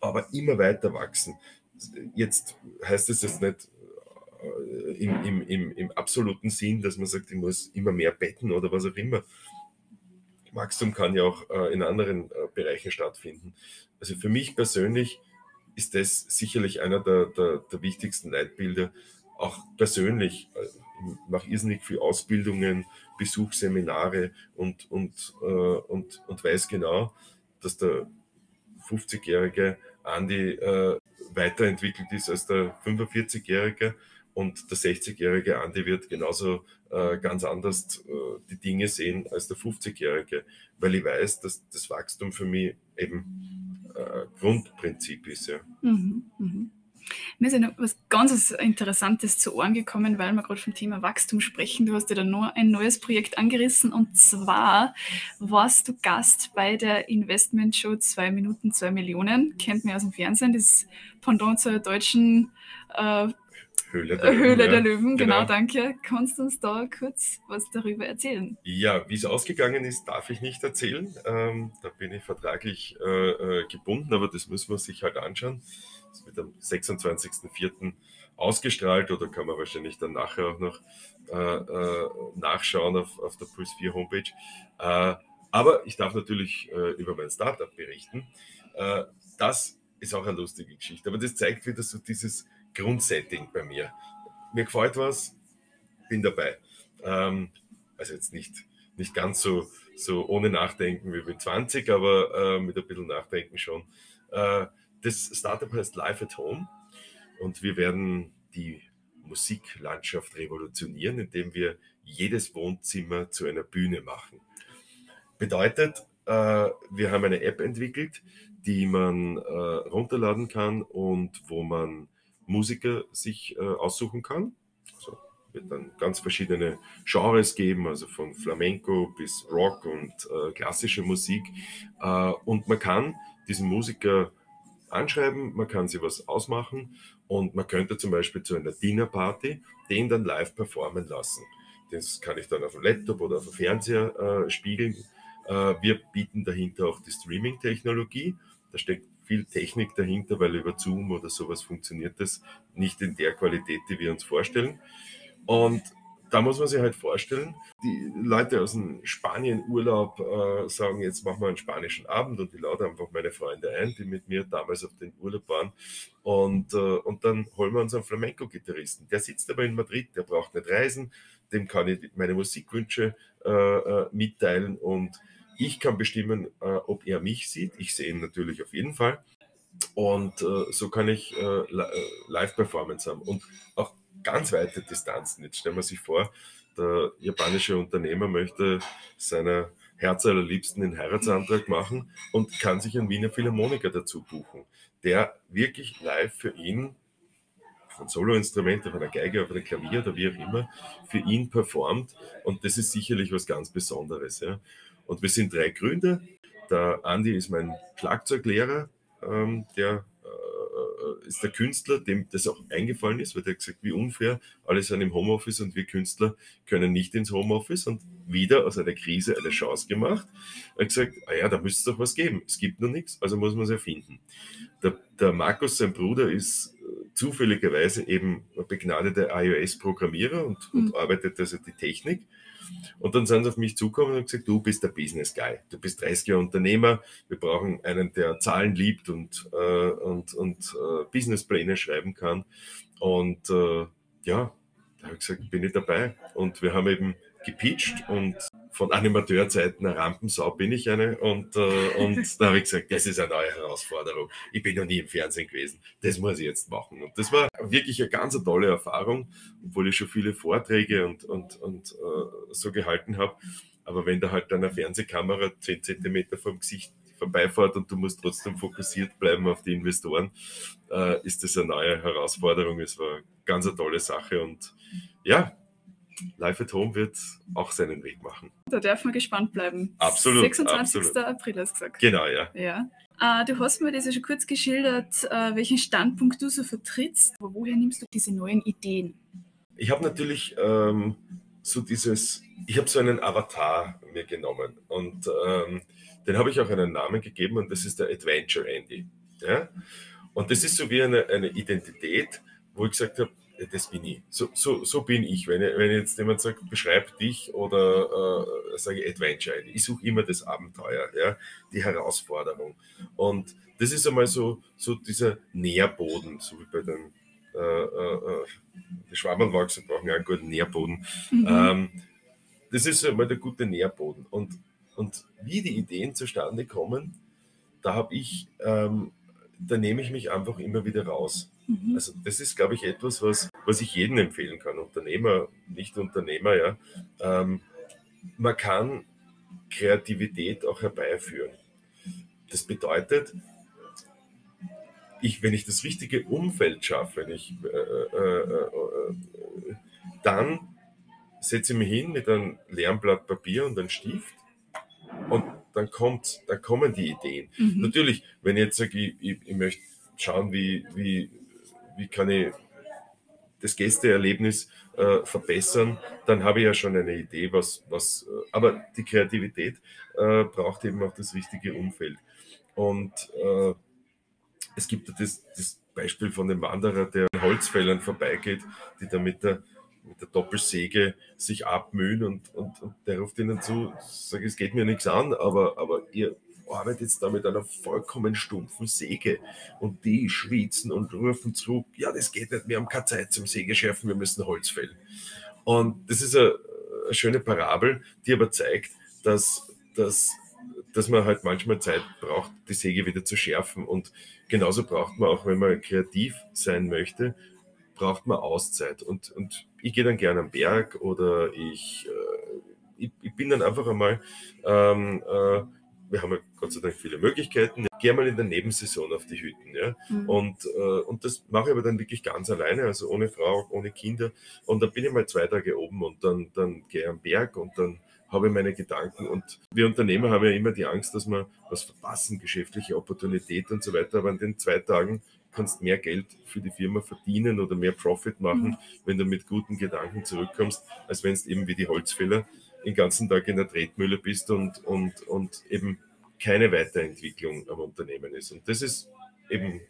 aber immer weiter wachsen. Jetzt heißt es jetzt nicht, äh, im, im, im, im absoluten Sinn, dass man sagt, ich muss immer mehr betten oder was auch immer. Wachstum kann ja auch äh, in anderen äh, Bereichen stattfinden. Also für mich persönlich ist das sicherlich einer der, der, der wichtigsten Leitbilder. Auch persönlich, äh, ich mache irrsinnig viel Ausbildungen, besuche Seminare und, und, äh, und, und weiß genau, dass der 50-jährige Andi äh, weiterentwickelt ist als der 45-jährige und der 60-jährige Andi wird genauso äh, ganz anders äh, die Dinge sehen als der 50-jährige, weil ich weiß, dass das Wachstum für mich eben äh, Grundprinzip ist. Ja. Mhm, mh. Mir ist ja noch was ganz Interessantes zu Ohren gekommen, weil wir gerade vom Thema Wachstum sprechen. Du hast ja da noch ein neues Projekt angerissen und zwar warst du Gast bei der Investment-Show 2 Minuten 2 Millionen. Kennt man aus dem Fernsehen, das Pendant zur deutschen äh, Höhle der Löwen. Höhle der Löwen, genau. genau, danke. Kannst du uns da kurz was darüber erzählen? Ja, wie es ausgegangen ist, darf ich nicht erzählen. Ähm, da bin ich vertraglich äh, äh gebunden, aber das müssen wir sich halt anschauen. Das wird am 26.04. ausgestrahlt oder kann man wahrscheinlich dann nachher auch noch äh, äh, nachschauen auf, auf der Puls 4 Homepage. Äh, aber ich darf natürlich äh, über mein Startup berichten. das ist auch eine lustige Geschichte, aber das zeigt wieder so dieses Grundsetting bei mir. Mir gefällt was, bin dabei. Ähm, also jetzt nicht, nicht ganz so, so ohne Nachdenken wie mit 20, aber äh, mit ein bisschen Nachdenken schon. Äh, das Startup heißt Live at Home und wir werden die Musiklandschaft revolutionieren, indem wir jedes Wohnzimmer zu einer Bühne machen. Bedeutet, äh, wir haben eine App entwickelt, die man äh, runterladen kann und wo man Musiker sich äh, aussuchen kann. Also wird dann ganz verschiedene Genres geben, also von Flamenco bis Rock und äh, klassische Musik. Äh, und man kann diesen Musiker anschreiben, man kann sie was ausmachen und man könnte zum Beispiel zu einer Dinnerparty den dann live performen lassen. Das kann ich dann auf dem Laptop oder auf dem Fernseher äh, spiegeln. Äh, wir bieten dahinter auch die Streaming-Technologie. Da steckt viel Technik dahinter, weil über Zoom oder sowas funktioniert das nicht in der Qualität, die wir uns vorstellen. Und da muss man sich halt vorstellen, die Leute aus dem Spanien-Urlaub äh, sagen, jetzt machen wir einen spanischen Abend und ich lade einfach meine Freunde ein, die mit mir damals auf den Urlaub waren. Und, äh, und dann holen wir uns einen Flamenco-Gitarristen. Der sitzt aber in Madrid, der braucht nicht reisen, dem kann ich meine Musikwünsche äh, äh mitteilen und ich kann bestimmen, äh, ob er mich sieht. Ich sehe ihn natürlich auf jeden Fall. Und äh, so kann ich äh, äh, Live-Performance haben. Und auch ganz weite Distanzen. Jetzt stellen wir sich vor, der japanische Unternehmer möchte seiner Herz allerliebsten den Heiratsantrag machen und kann sich einen Wiener Philharmoniker dazu buchen, der wirklich live für ihn ein Soloinstrument, auf einer Geige, auf einem Klavier oder wie auch immer, für ihn performt. Und das ist sicherlich was ganz Besonderes. Ja. Und wir sind drei Gründer. Der Andi ist mein Schlagzeuglehrer, ähm, der äh, ist der Künstler, dem das auch eingefallen ist, weil der hat gesagt, wie unfair, alle sind im Homeoffice und wir Künstler können nicht ins Homeoffice und wieder aus einer Krise eine Chance gemacht. Er hat gesagt, ah ja, da müsste es doch was geben. Es gibt noch nichts, also muss man es erfinden. Der, der Markus, sein Bruder, ist äh, zufälligerweise eben begnadeter iOS-Programmierer und, mhm. und arbeitet also die Technik. Und dann sind sie auf mich zugekommen und gesagt, du bist der Business Guy. Du bist 30 Jahre Unternehmer. Wir brauchen einen, der Zahlen liebt und, äh, und, und äh, Businesspläne schreiben kann. Und äh, ja, da habe ich gesagt, bin ich dabei. Und wir haben eben gepitcht und von Animateurzeiten eine Rampensau bin ich eine. Und, äh, und da habe ich gesagt, das ist eine neue Herausforderung. Ich bin noch nie im Fernsehen gewesen. Das muss ich jetzt machen. Und das war wirklich eine ganz tolle Erfahrung, obwohl ich schon viele Vorträge und, und, und äh, so gehalten habe. Aber wenn da halt eine Fernsehkamera 10 Zentimeter vom Gesicht vorbeifährt und du musst trotzdem fokussiert bleiben auf die Investoren, äh, ist das eine neue Herausforderung. Es war ganz eine tolle Sache und ja, Live at Home wird auch seinen Weg machen. Da darf man gespannt bleiben. Absolut. 26. Absolut. April hast du gesagt. Genau, ja. ja. Äh, du hast mir das ja schon kurz geschildert, äh, welchen Standpunkt du so vertrittst. Aber woher nimmst du diese neuen Ideen? Ich habe natürlich ähm, so dieses, ich habe so einen Avatar mir genommen und ähm, den habe ich auch einen Namen gegeben und das ist der Adventure Andy. Ja? Und das ist so wie eine, eine Identität, wo ich gesagt habe, das bin ich. So, so, so bin ich. Wenn, wenn jetzt jemand sagt, beschreib dich oder äh, sage Adventure, ich suche immer das Abenteuer, ja, die Herausforderung. Und das ist einmal so, so dieser Nährboden, so wie bei den äh, äh, die Schwabenwachser brauchen ja einen guten Nährboden. Mhm. Ähm, das ist einmal der gute Nährboden. Und, und wie die Ideen zustande kommen, da habe ich, ähm, da nehme ich mich einfach immer wieder raus. Mhm. Also das ist, glaube ich, etwas, was, was ich jedem empfehlen kann, Unternehmer, nicht Unternehmer, ja. Ähm, man kann Kreativität auch herbeiführen. Das bedeutet, ich, wenn ich das richtige Umfeld schaffe, wenn ich, äh, äh, äh, dann setze ich mich hin mit einem leeren Blatt Papier und einem Stift und dann kommt, dann kommen die Ideen. Mhm. Natürlich, wenn ich jetzt sage, ich, ich, ich möchte schauen, wie, wie wie kann ich das Gästeerlebnis äh, verbessern, dann habe ich ja schon eine Idee, was, was äh, aber die Kreativität äh, braucht eben auch das richtige Umfeld. Und äh, es gibt das, das Beispiel von dem Wanderer, der an Holzfällern vorbeigeht, die da mit der, mit der Doppelsäge sich abmühen und, und, und der ruft ihnen zu, sagt, es geht mir nichts an, aber, aber ihr arbeitet jetzt da mit einer vollkommen stumpfen Säge und die schwitzen und rufen zurück, ja, das geht nicht, wir haben keine Zeit zum Sägeschärfen, wir müssen Holz fällen. Und das ist eine, eine schöne Parabel, die aber zeigt, dass, dass, dass man halt manchmal Zeit braucht, die Säge wieder zu schärfen. Und genauso braucht man auch, wenn man kreativ sein möchte, braucht man Auszeit. Und, und ich gehe dann gerne am Berg oder ich, äh, ich, ich, bin dann einfach einmal ähm, äh, wir haben ja Gott sei Dank viele Möglichkeiten. Ich gehe mal in der Nebensaison auf die Hütten. Ja? Mhm. Und, äh, und das mache ich aber dann wirklich ganz alleine, also ohne Frau, ohne Kinder. Und dann bin ich mal zwei Tage oben und dann, dann gehe ich am Berg und dann habe ich meine Gedanken. Und wir Unternehmer haben ja immer die Angst, dass wir was verpassen, geschäftliche Opportunität und so weiter. Aber an den zwei Tagen kannst mehr Geld für die Firma verdienen oder mehr Profit machen, mhm. wenn du mit guten Gedanken zurückkommst, als wenn es eben wie die Holzfäller den ganzen Tag in der Tretmühle bist und, und, und eben keine Weiterentwicklung am Unternehmen ist. Und das ist eben,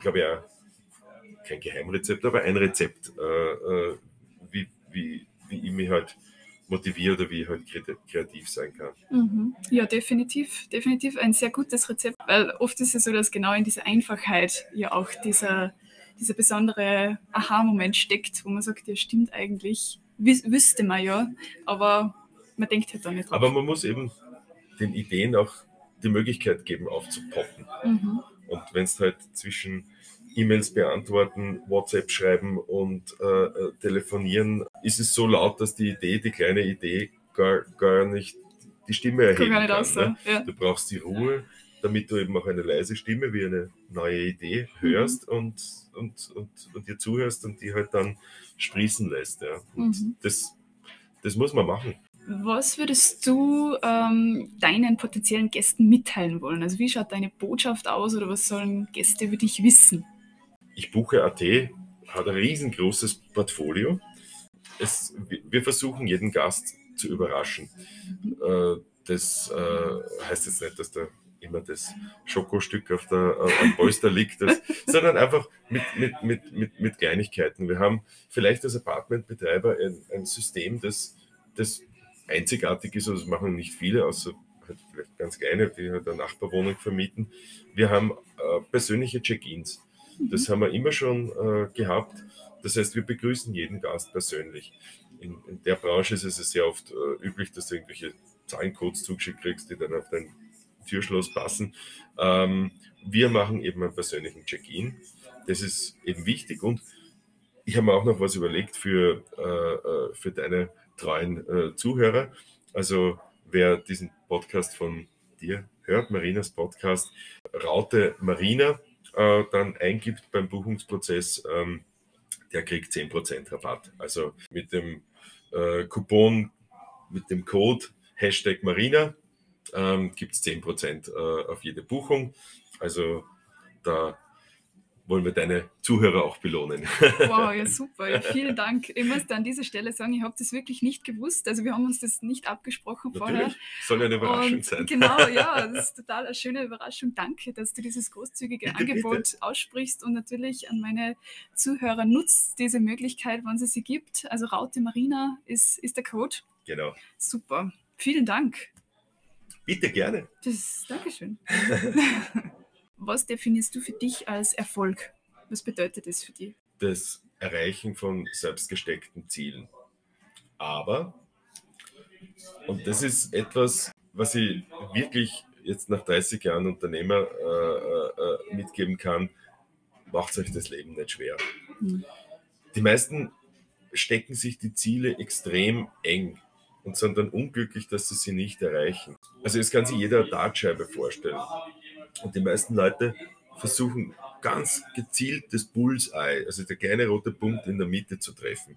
glaube ich, auch kein Geheimrezept, aber ein Rezept, äh, äh, wie, wie, wie ich mich halt motiviere oder wie ich halt kreativ sein kann. Mhm. Ja, definitiv, definitiv ein sehr gutes Rezept, weil oft ist es so, dass genau in dieser Einfachheit ja auch dieser, dieser besondere Aha-Moment steckt, wo man sagt, ja stimmt eigentlich, Wüs wüsste man ja, aber man denkt halt da nicht drauf. Aber man muss eben den Ideen auch die Möglichkeit geben, aufzupoppen. Mhm. Und wenn es halt zwischen E-Mails beantworten, WhatsApp schreiben und äh, äh, telefonieren, ist es so laut, dass die Idee, die kleine Idee, gar, gar nicht die Stimme erheben kann. kann ne? ja. Du brauchst die Ruhe, damit du eben auch eine leise Stimme wie eine neue Idee hörst mhm. und, und, und, und dir zuhörst und die halt dann sprießen lässt. Ja. Und mhm. das, das muss man machen. Was würdest du ähm, deinen potenziellen Gästen mitteilen wollen? Also wie schaut deine Botschaft aus oder was sollen Gäste über dich wissen? Ich buche AT, hat ein riesengroßes Portfolio. Es, wir versuchen jeden Gast zu überraschen. Äh, das äh, heißt jetzt nicht, dass da immer das Schokostück auf der, äh, am Polster liegt, das, sondern einfach mit, mit, mit, mit, mit Kleinigkeiten. Wir haben vielleicht als Apartmentbetreiber ein, ein System, das, das einzigartig ist, also das machen nicht viele, außer halt vielleicht ganz kleine, die halt eine Nachbarwohnung vermieten. Wir haben äh, persönliche Check-ins. Das haben wir immer schon äh, gehabt. Das heißt, wir begrüßen jeden Gast persönlich. In, in der Branche ist es sehr oft äh, üblich, dass du irgendwelche Zahlencodes zugeschickt kriegst, die dann auf dein Türschloss passen. Ähm, wir machen eben einen persönlichen Check-in. Das ist eben wichtig und ich habe mir auch noch was überlegt für, äh, äh für deine treuen äh, Zuhörer. Also wer diesen Podcast von dir hört, Marinas Podcast, Raute Marina, äh, dann eingibt beim Buchungsprozess, ähm, der kriegt 10% Rabatt. Also mit dem äh, Coupon, mit dem Code Hashtag Marina ähm, gibt es 10% äh, auf jede Buchung. Also da wollen wir deine Zuhörer auch belohnen. Wow, ja super. Ja, vielen Dank. Ich muss an dieser Stelle sagen, ich habe das wirklich nicht gewusst. Also wir haben uns das nicht abgesprochen Natürlich. vorher. Soll eine Überraschung Und sein. Genau, ja, das ist total eine schöne Überraschung. Danke, dass du dieses großzügige bitte, Angebot bitte. aussprichst und natürlich an meine Zuhörer nutzt diese Möglichkeit, wann es sie gibt. Also Raute Marina ist, ist der Code. Genau. Super. Vielen Dank. Bitte gerne. Das, Dankeschön. Was definierst du für dich als Erfolg? Was bedeutet das für dich? Das Erreichen von selbstgesteckten Zielen. Aber, und das ist etwas, was ich wirklich jetzt nach 30 Jahren Unternehmer äh, äh, mitgeben kann, macht euch das Leben nicht schwer. Mhm. Die meisten stecken sich die Ziele extrem eng und sind dann unglücklich, dass sie sie nicht erreichen. Also es kann sich jeder eine Dartscheibe vorstellen. Und die meisten Leute versuchen ganz gezielt das Bullseye, also der kleine rote Punkt in der Mitte zu treffen.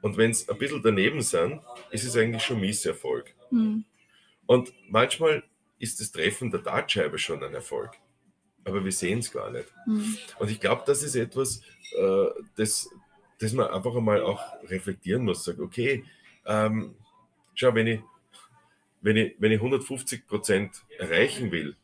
Und wenn es ein bisschen daneben sind, ist es eigentlich schon Misserfolg. Mhm. Und manchmal ist das Treffen der Dartscheibe schon ein Erfolg. Aber wir sehen es gar nicht. Mhm. Und ich glaube, das ist etwas, äh, das, das man einfach einmal auch reflektieren muss. Sagen, okay, ähm, schau, wenn ich, wenn ich, wenn ich 150 Prozent erreichen will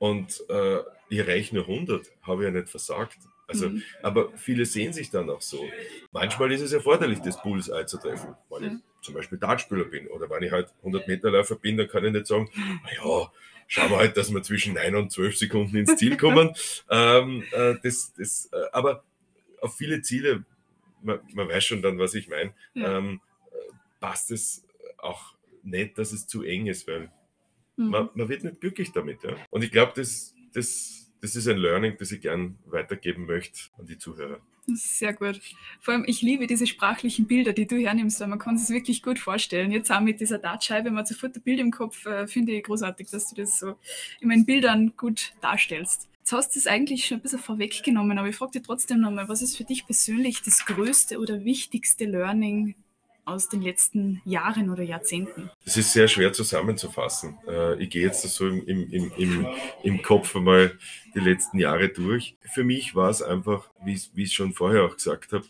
und äh, ich nur 100, habe ich ja nicht versagt. Also, mhm. Aber viele sehen sich dann auch so. Manchmal ist es erforderlich, das Bullseye zu treffen. Wenn ich zum Beispiel Dartspieler bin oder wenn ich halt 100 Meter Läufer bin, dann kann ich nicht sagen, naja, schauen wir halt, dass wir zwischen 9 und 12 Sekunden ins Ziel kommen. ähm, äh, das, das, äh, aber auf viele Ziele, man, man, weiß schon dann, was ich meine, ja. ähm, passt es auch nicht, dass es zu eng ist, weil mhm. man, man, wird nicht glücklich damit. Ja? Und ich glaube, das, das, das ist ein Learning, das ich gern weitergeben möchte an die Zuhörer. Sehr gut. Vor allem, ich liebe diese sprachlichen Bilder, die du hernimmst, weil man kann es wirklich gut vorstellen. Jetzt auch mit dieser Dartscheibe, man hat sofort ein Bild im Kopf, äh, finde ich großartig, dass du das so in meinen Bildern gut darstellst. Jetzt hast du es eigentlich schon ein bisschen vorweggenommen, aber ich frage dich trotzdem nochmal, was ist für dich persönlich das größte oder wichtigste Learning aus den letzten Jahren oder Jahrzehnten? Das ist sehr schwer zusammenzufassen. Äh, ich gehe jetzt so im, im, im, im Kopf einmal die letzten Jahre durch. Für mich war es einfach, wie ich es schon vorher auch gesagt habe,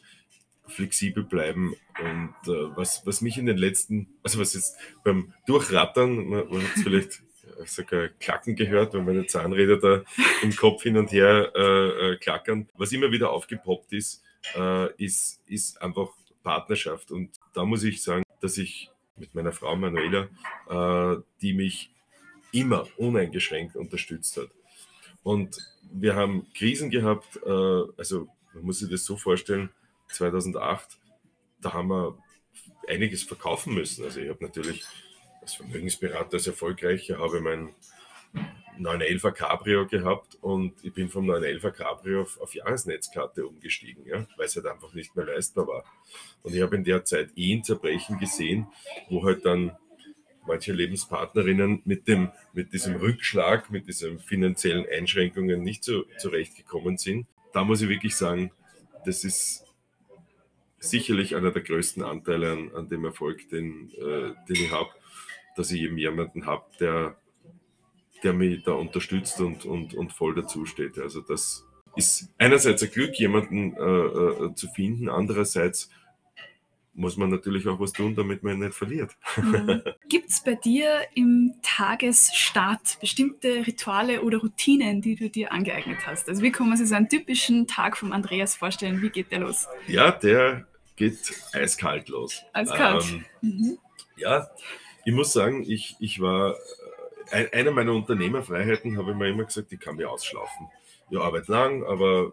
flexibel bleiben und äh, was, was mich in den letzten, also was jetzt beim Durchrattern, man, hat vielleicht sogar Klacken gehört, wenn meine Zahnräder da im Kopf hin und her äh, äh, klackern. Was immer wieder aufgepoppt ist, äh, ist, ist einfach Partnerschaft. Und da muss ich sagen, dass ich mit meiner Frau Manuela, äh, die mich immer uneingeschränkt unterstützt hat. Und wir haben Krisen gehabt, äh, also man muss sich das so vorstellen, 2008, da haben wir einiges verkaufen müssen. Also ich habe natürlich als Vermögensberater, als Erfolgreicher, habe mein 911er Cabrio gehabt und ich bin vom 911er Cabrio auf, auf Jahresnetzkarte umgestiegen, ja, weil es halt einfach nicht mehr leistbar war. Und ich habe in der Zeit Ehen zerbrechen gesehen, wo halt dann manche Lebenspartnerinnen mit, dem, mit diesem Rückschlag, mit diesen finanziellen Einschränkungen nicht so zurechtgekommen sind. Da muss ich wirklich sagen, das ist sicherlich einer der größten Anteile an, an dem Erfolg, den, äh, den ich habe, dass ich eben jemanden habe, der, der mich da unterstützt und, und, und voll dazu steht. Also das ist einerseits ein Glück, jemanden äh, äh, zu finden, andererseits muss man natürlich auch was tun, damit man ihn nicht verliert. Mhm. Gibt es bei dir im Tagesstart bestimmte Rituale oder Routinen, die du dir angeeignet hast? Also wie kann man sich so einen typischen Tag vom Andreas vorstellen? Wie geht der los? Ja, der geht eiskalt los. Eiskalt. Ähm, mhm. Ja, ich muss sagen, ich, ich war, einer meiner Unternehmerfreiheiten habe ich mir immer gesagt, ich kann mich ausschlafen. Ich arbeite lang, aber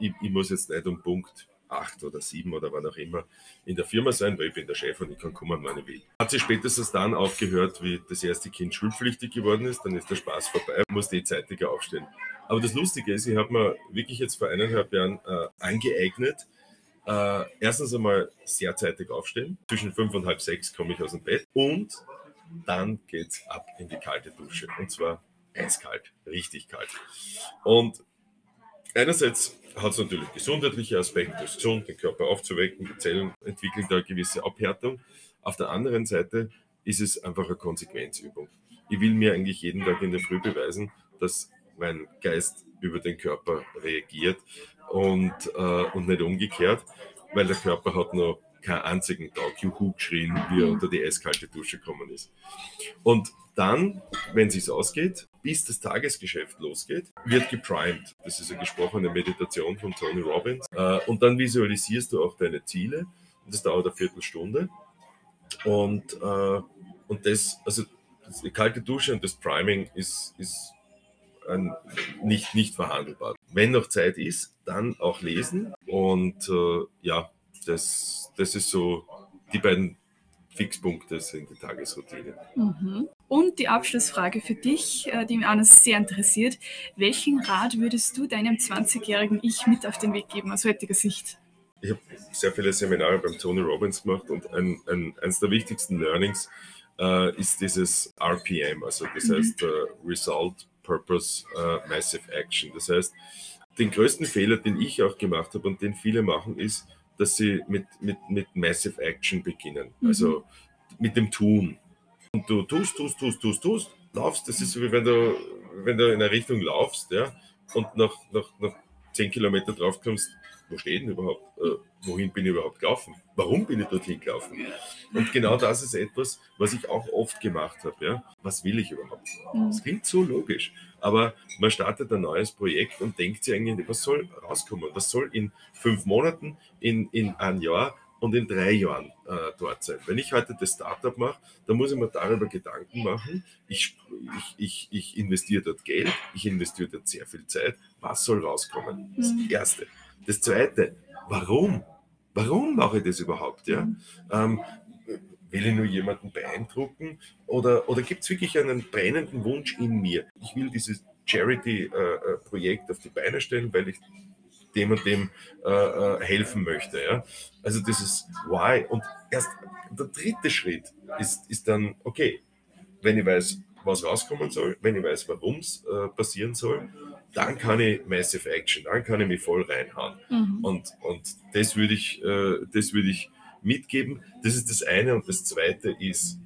äh, ich, ich muss jetzt nicht um Punkt acht oder sieben oder wann auch immer in der Firma sein, weil ich bin der Chef und ich kann kommen, wann ich will. Hat sich spätestens dann aufgehört, wie das erste Kind schulpflichtig geworden ist, dann ist der Spaß vorbei, musste ich zeitiger aufstehen. Aber das Lustige ist, ich habe mir wirklich jetzt vor eineinhalb Jahren äh, angeeignet, äh, erstens einmal sehr zeitig aufstehen. Zwischen fünf und halb sechs komme ich aus dem Bett und dann geht's ab in die kalte Dusche. Und zwar eiskalt, richtig kalt. Und einerseits hat es natürlich gesundheitliche Aspekte, es ist gesund, den Körper aufzuwecken, die Zellen entwickeln da eine gewisse Abhärtung. Auf der anderen Seite ist es einfach eine Konsequenzübung. Ich will mir eigentlich jeden Tag in der Früh beweisen, dass mein Geist über den Körper reagiert und, äh, und nicht umgekehrt, weil der Körper hat noch keinen einzigen Tag Juhu geschrien, wie er unter die eiskalte Dusche gekommen ist. Und dann, wenn es ausgeht, bis das Tagesgeschäft losgeht, wird geprimed. Das ist eine gesprochene Meditation von Tony Robbins. Äh, und dann visualisierst du auch deine Ziele. Das dauert eine Viertelstunde. Und, äh, und das, also die kalte Dusche und das Priming ist, ist ein, nicht, nicht verhandelbar. Wenn noch Zeit ist, dann auch lesen. Und äh, ja, das, das ist so die beiden Fixpunkte sind die Tagesroutine. Mhm. Und die Abschlussfrage für dich, äh, die mich auch sehr interessiert. Welchen Rat würdest du deinem 20-jährigen Ich mit auf den Weg geben aus heutiger Sicht? Ich habe sehr viele Seminare beim Tony Robbins gemacht und ein, ein, eines der wichtigsten Learnings äh, ist dieses RPM, also das mhm. heißt äh, Result, Purpose, äh, Massive Action. Das heißt, den größten Fehler, den ich auch gemacht habe und den viele machen, ist, dass sie mit, mit, mit Massive Action beginnen. Mhm. Also mit dem Tun. Und du tust, tust, tust, tust, tust, laufst. Das ist so wie wenn du, wenn du in eine Richtung laufst, ja, und nach, nach, nach zehn Kilometer drauf kommst, wo steht denn überhaupt? Äh, wohin bin ich überhaupt gelaufen? Warum bin ich dorthin gelaufen? Und genau das ist etwas, was ich auch oft gemacht habe. Ja? Was will ich überhaupt? Mhm. Das klingt so logisch, aber man startet ein neues Projekt und denkt sich eigentlich, was soll rauskommen? Was soll in fünf Monaten, in, in ein Jahr und in drei Jahren äh, dort sein. Wenn ich heute das Startup mache, dann muss ich mir darüber Gedanken machen. Ich, ich, ich, ich investiere dort Geld, ich investiere dort sehr viel Zeit. Was soll rauskommen? Das mhm. Erste. Das Zweite, warum? Warum mache ich das überhaupt? Ja? Mhm. Ähm, will ich nur jemanden beeindrucken oder, oder gibt es wirklich einen brennenden Wunsch in mir? Ich will dieses Charity-Projekt äh, auf die Beine stellen, weil ich dem und dem äh, äh, helfen möchte. Ja? Also dieses Why. Und erst der dritte Schritt ist, ist dann, okay, wenn ich weiß, was rauskommen soll, wenn ich weiß, warum es äh, passieren soll, dann kann ich Massive Action, dann kann ich mich voll reinhauen. Mhm. Und, und das würde ich, äh, das würde ich mitgeben. Das ist das eine. Und das zweite ist,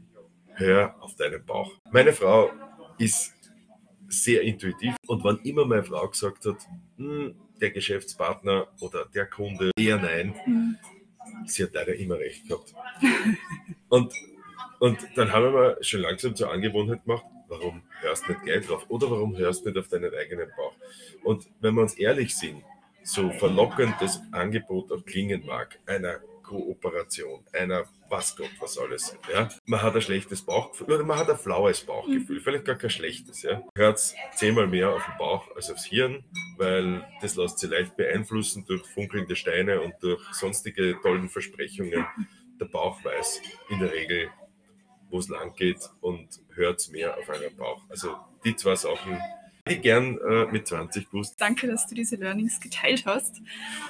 hör auf deinen Bauch. Meine Frau ist sehr intuitiv und wann immer meine Frau gesagt hat, hm, der Geschäftspartner oder der Kunde eher nein, mhm. sie hat leider immer recht gehabt. und, und dann haben wir schon langsam zur Angewohnheit gemacht, warum hörst du nicht gleich drauf oder warum hörst du nicht auf deinen eigenen Bauch? Und wenn wir uns ehrlich sind, so verlockend das Angebot auch klingen mag, einer Kooperation, einer was Gott was alles. Ja? Man hat ein schlechtes Bauchgefühl oder man hat ein flaues Bauchgefühl, mhm. vielleicht gar kein schlechtes. Ja? Hört zehnmal mehr auf den Bauch als aufs Hirn, weil das lässt sich leicht beeinflussen durch funkelnde Steine und durch sonstige tollen Versprechungen. Der Bauch weiß in der Regel, wo es lang geht und hört mehr auf einen Bauch. Also die zwei Sachen ich gern äh, mit 20 gewusst. Danke, dass du diese Learnings geteilt hast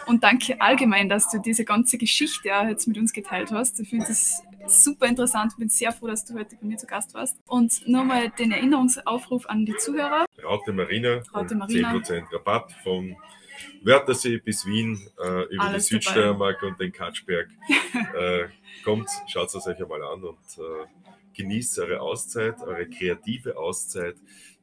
und danke allgemein, dass du diese ganze Geschichte jetzt mit uns geteilt hast. Ich finde es super interessant. Bin sehr froh, dass du heute bei mir zu Gast warst. Und nochmal den Erinnerungsaufruf an die Zuhörer. Raute Marina, Raute Marina. 10% Rabatt von Wörthersee bis Wien, äh, über Alles die Südsteiermark und den Katschberg. äh, kommt, schaut es euch einmal an und äh, genießt eure Auszeit, eure kreative Auszeit,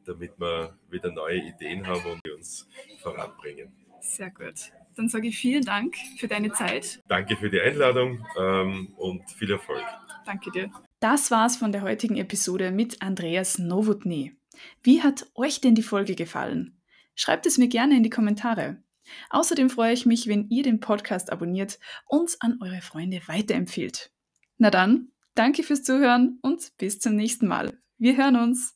damit wir wieder neue Ideen haben und die uns voranbringen. Sehr gut. Dann sage ich vielen Dank für deine Zeit. Danke für die Einladung ähm, und viel Erfolg. Danke dir. Das war's von der heutigen Episode mit Andreas Nowotny. Wie hat euch denn die Folge gefallen? Schreibt es mir gerne in die Kommentare. Außerdem freue ich mich, wenn ihr den Podcast abonniert und an eure Freunde weiterempfiehlt. Na dann, danke fürs Zuhören und bis zum nächsten Mal. Wir hören uns.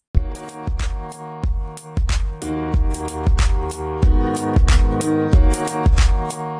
Thank you.